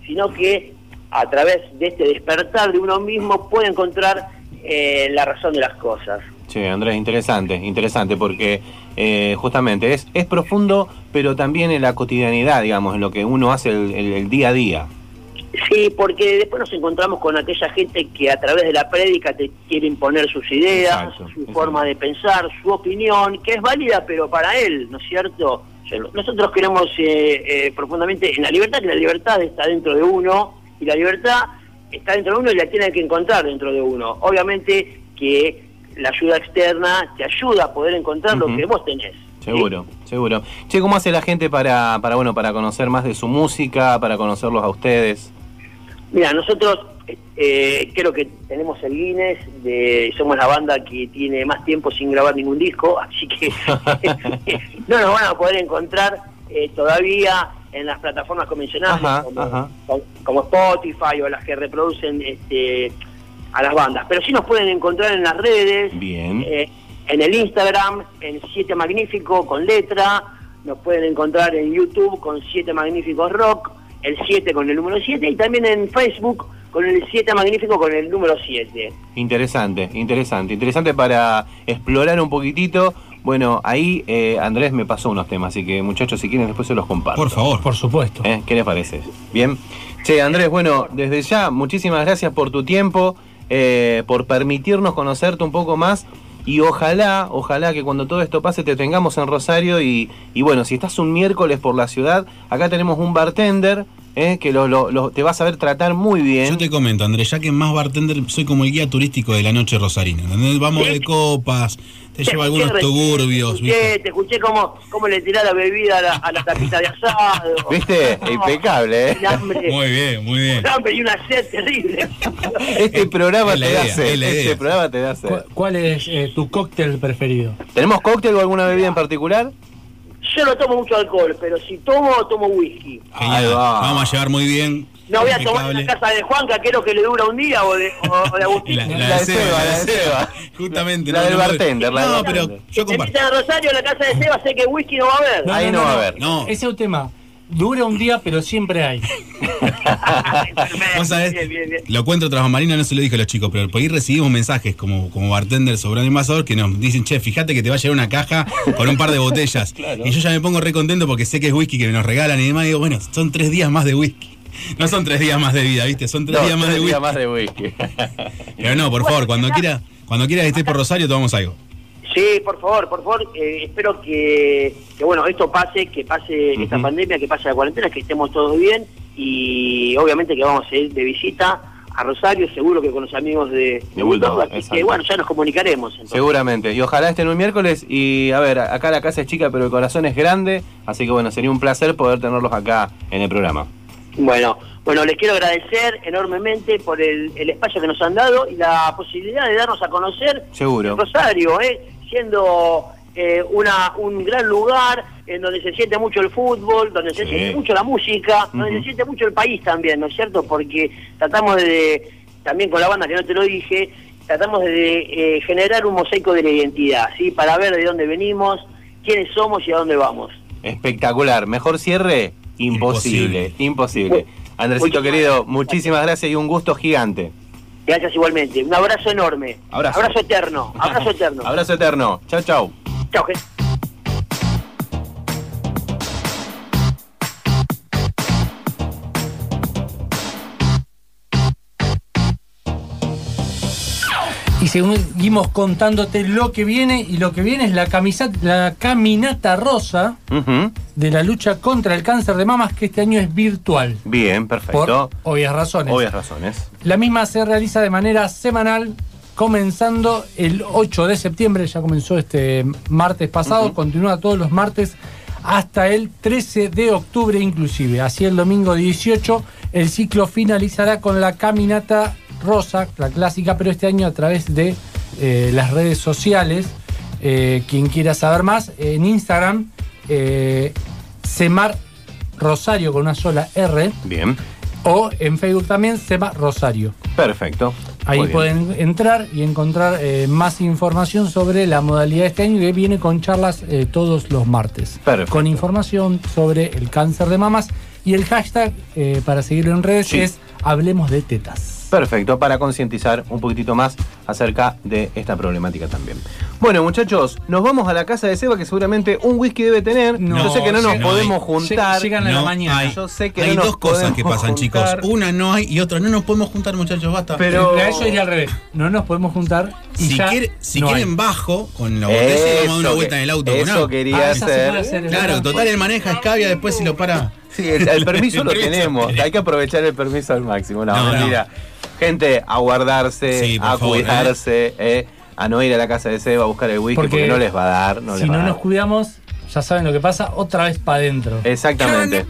J: sino que a través de este despertar de uno mismo puede encontrar eh, la razón de las cosas.
K: Sí, Andrés, interesante, interesante, porque eh, justamente es, es profundo, pero también en la cotidianidad, digamos, en lo que uno hace el, el- el día a día.
J: Sí, porque después nos encontramos con aquella gente que a través de la prédica te quiere imponer sus ideas,
K: Exacto,
J: su
K: exacto.
J: forma de pensar, su opinión, que es válida, pero para él, ¿no es cierto? O sea, Nosotros creemos eh, eh, profundamente en la libertad, que la libertad está dentro de uno, y la libertad está dentro de uno y la tiene que encontrar dentro de uno. Obviamente que la ayuda externa te ayuda a poder encontrar lo que vos tenés.
K: Seguro, seguro. Che, ¿cómo hace la gente para, para, bueno, para conocer más de su música, para conocerlos a ustedes?
J: Mira, nosotros eh, creo que tenemos el Guinness, de, somos la banda que tiene más tiempo sin grabar ningún disco, así que no nos van a poder encontrar eh, todavía en las plataformas convencionales
B: Ajá,
J: como,
B: ajá.
J: como- como Spotify o las que reproducen este, a las bandas. Pero sí nos pueden encontrar en las redes,
B: Bien.
J: eh, en el Instagram, en Siete Magnífico con letra, nos pueden encontrar en YouTube con Siete Magníficos Rock, el 7 con el número 7 y también en Facebook con el 7 Magnífico con el número 7.
B: Interesante, interesante, interesante para explorar un poquitito. Bueno, ahí eh, Andrés me pasó unos temas, así que muchachos, si quieren después se los comparto.
C: Por favor.
A: Por supuesto.
B: ¿Eh? ¿Qué les parece? Bien. Che, Andrés, bueno, desde ya, muchísimas gracias por tu tiempo, eh, por permitirnos conocerte un poco más. Y ojalá, ojalá que cuando todo esto pase te tengamos en Rosario. Y, y bueno, si estás un miércoles por la ciudad, acá tenemos un bartender eh, que lo, lo- lo- te va a saber tratar muy bien.
C: Yo te comento, Andrés, ya que más bartender soy como el guía turístico de la noche rosarina. ¿entendés? Vamos de copas, te llevo algunos
J: Te
C: tuburbios, ¿viste?
J: escuché, te escuché cómo, cómo le tirás la bebida a la, a la tapita de asado.
B: ¿Viste? Impecable, ¿eh?
J: El hambre,
C: Muy bien, muy bien.
J: un hambre y una sed terrible.
B: Este programa
C: es
B: te da sed,
C: es
B: Este programa te da sed.
A: ¿Cu- ¿Cuál es eh, tu cóctel preferido?
B: ¿Tenemos cóctel o alguna bebida en particular?
J: Yo no tomo mucho alcohol, pero si tomo, tomo whisky.
C: Genial.
B: Ahí va.
C: Vamos a llevar muy bien.
J: No voy a tomar en la casa de Juan, que creo que le dura un día, o de, o, de Agustín.
C: La, la
B: La
C: de
B: de
C: Seba,
B: Seba,
C: la de Seba. Justamente.
B: La del
C: me-
B: bartender, la del
C: No, pero yo
J: Si
C: comparto.
J: a Rosario, en la casa de Seba, sé que whisky no va a haber.
B: Ahí no va a haber.
C: No,
A: Ese es un tema. Dura un día, pero siempre hay.
C: vos sabés,
J: Bien, bien, bien.
C: lo cuento tras Marina, no se lo dije a los chicos, pero por ahí recibimos mensajes como, como bartender sobre el envasador que nos dicen, che, fíjate que te va a llegar una caja con un par de botellas. Y yo ya me pongo re contento porque sé que es whisky que nos regalan y demás. Y digo, bueno, son tres días más de whisky. No son tres días más de vida, ¿viste? Son tres
B: No,
C: días más de
B: tres
C: whisky.
B: días más de whisky.
C: Pero no, por favor, cuando quiera, cuando quieras que estés por Rosario, tomamos algo.
J: Sí, por favor, por favor, eh, espero que, que, bueno, esto pase, que pase esta pandemia, que pase la cuarentena, que estemos todos bien y obviamente que vamos a ir de visita a Rosario, seguro que con los amigos de,
B: De Bulldog,
J: Bulldog, así que bueno, ya nos comunicaremos. entonces.
B: Seguramente. Y ojalá estén un miércoles. Y a ver, acá la casa es chica, pero el corazón es grande. Así que bueno, sería un placer poder tenerlos acá en el programa.
J: Bueno, bueno, les quiero agradecer enormemente por el, el espacio que nos han dado y la posibilidad de darnos a conocer
B: Seguro.
J: Rosario, ¿eh? Siendo eh, una, un gran lugar en donde se siente mucho el fútbol, donde se
B: Sí.
J: siente mucho la música, donde se siente mucho el país también, ¿no es cierto? Porque tratamos de, también con la banda que no te lo dije, tratamos de eh, generar un mosaico de la identidad, ¿sí? Para ver de dónde venimos, quiénes somos y a dónde vamos.
B: Espectacular. Mejor cierre, imposible. Imposible. Andresito querido, muchísimas gracias y un gusto gigante.
J: Gracias igualmente. Un abrazo enorme.
B: Abrazo.
J: eterno. Abrazo eterno.
B: Abrazo eterno. Chau, chau.
J: Chao, gente.
A: Y seguimos contándote lo que viene. Y lo que viene es la, camisa, la caminata rosa de la lucha contra el cáncer de mamas, que este año es virtual.
B: Bien,
A: Por
B: perfecto.
A: obvias razones.
B: Obvias razones.
A: La misma se realiza de manera semanal, comenzando el 8 de septiembre, ya comenzó este martes pasado, continúa todos los martes hasta el 13 de octubre inclusive. Así el domingo 18 el ciclo finalizará con la caminata rosa, la clásica, pero este año a través de eh, las redes sociales. Eh, quien quiera saber más, en Instagram, eh, Semar Rosario con una sola R.
B: Bien.
A: O en Facebook también, Sema Rosario.
B: Perfecto.
A: Ahí
B: Muy bien.
A: pueden entrar y encontrar eh, más información sobre la modalidad de este año que viene con charlas eh, todos los martes.
B: Perfecto.
A: Con información sobre el cáncer de mamas y el hashtag eh, para seguirlo en redes
B: Sí.
A: es Hablemos de tetas.
B: Perfecto, para concientizar un poquitito más acerca de esta problemática también. Bueno, muchachos, nos vamos a la casa de Seba, que seguramente un whisky debe tener.
A: No,
B: Yo sé que no nos podemos
A: no hay.
B: juntar.
A: Llegan a la
C: No
A: mañana.
C: hay.
B: Yo sé que
C: hay
B: no nos
C: dos cosas que pasan, chicos. Una no hay y otra no nos podemos juntar, muchachos, basta.
B: Pero-
A: A eso iría al revés. No nos podemos juntar y
C: si,
A: ya
C: quiere- si
A: no hay.
C: quieren bajo con la botella, vamos a dar una vuelta
B: que-
C: en el auto
B: Eso quería
A: Ah,
B: hacer.
C: Claro, total, él maneja escabia después si lo para.
B: Sí, el, el permiso lo tenemos. Hay que aprovechar el permiso al máximo. No,
C: No, no.
B: mentira. Gente, a guardarse,
C: Sí,
B: a
C: favor,
B: cuidarse, eh, a no ir a la casa de Seba a buscar el whisky porque,
A: Porque
B: no les va a dar. No
A: si
B: les va
A: no
B: dar.
A: nos cuidamos, ya saben lo que pasa, otra vez para adentro.
B: Exactamente.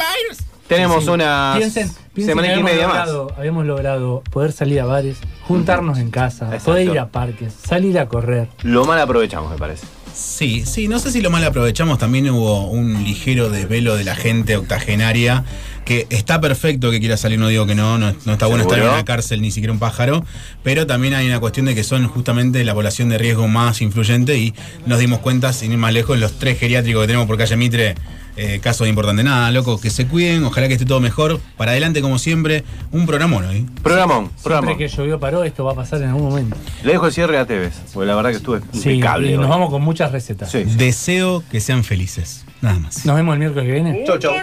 B: Tenemos
A: Sí.
B: semanita
A: que
B: y media
A: habíamos
B: más.
A: logrado, habíamos logrado poder salir a bares, juntarnos en casa,
B: Exacto.
A: poder ir a parques, salir a correr.
B: Lo mal aprovechamos, me parece.
C: Sí, sí, no sé si lo mal aprovechamos, también hubo un ligero desvelo de la gente octogenaria, que está perfecto que quiera salir, no digo que no, no, no está bueno estar en una cárcel ni siquiera un pájaro, pero también hay una cuestión de que son justamente la población de riesgo más influyente y nos dimos cuenta, sin ir más lejos, los tres geriátricos que tenemos por calle Mitre, eh, casos importantes. Nada, loco, que se cuiden, ojalá que esté todo mejor. Para adelante, como siempre, un programón hoy.
B: Programón,
A: Siempre
B: programón.
A: que llovió paró, esto va a pasar en algún momento.
B: Le dejo el cierre a Tevez, porque la verdad que estuve
A: Sí,
B: impecable.
A: y nos vamos con muchas recetas.
B: Sí, sí.
C: Deseo que sean felices. Nada más.
A: Nos vemos el miércoles que viene.
B: Chau, chau.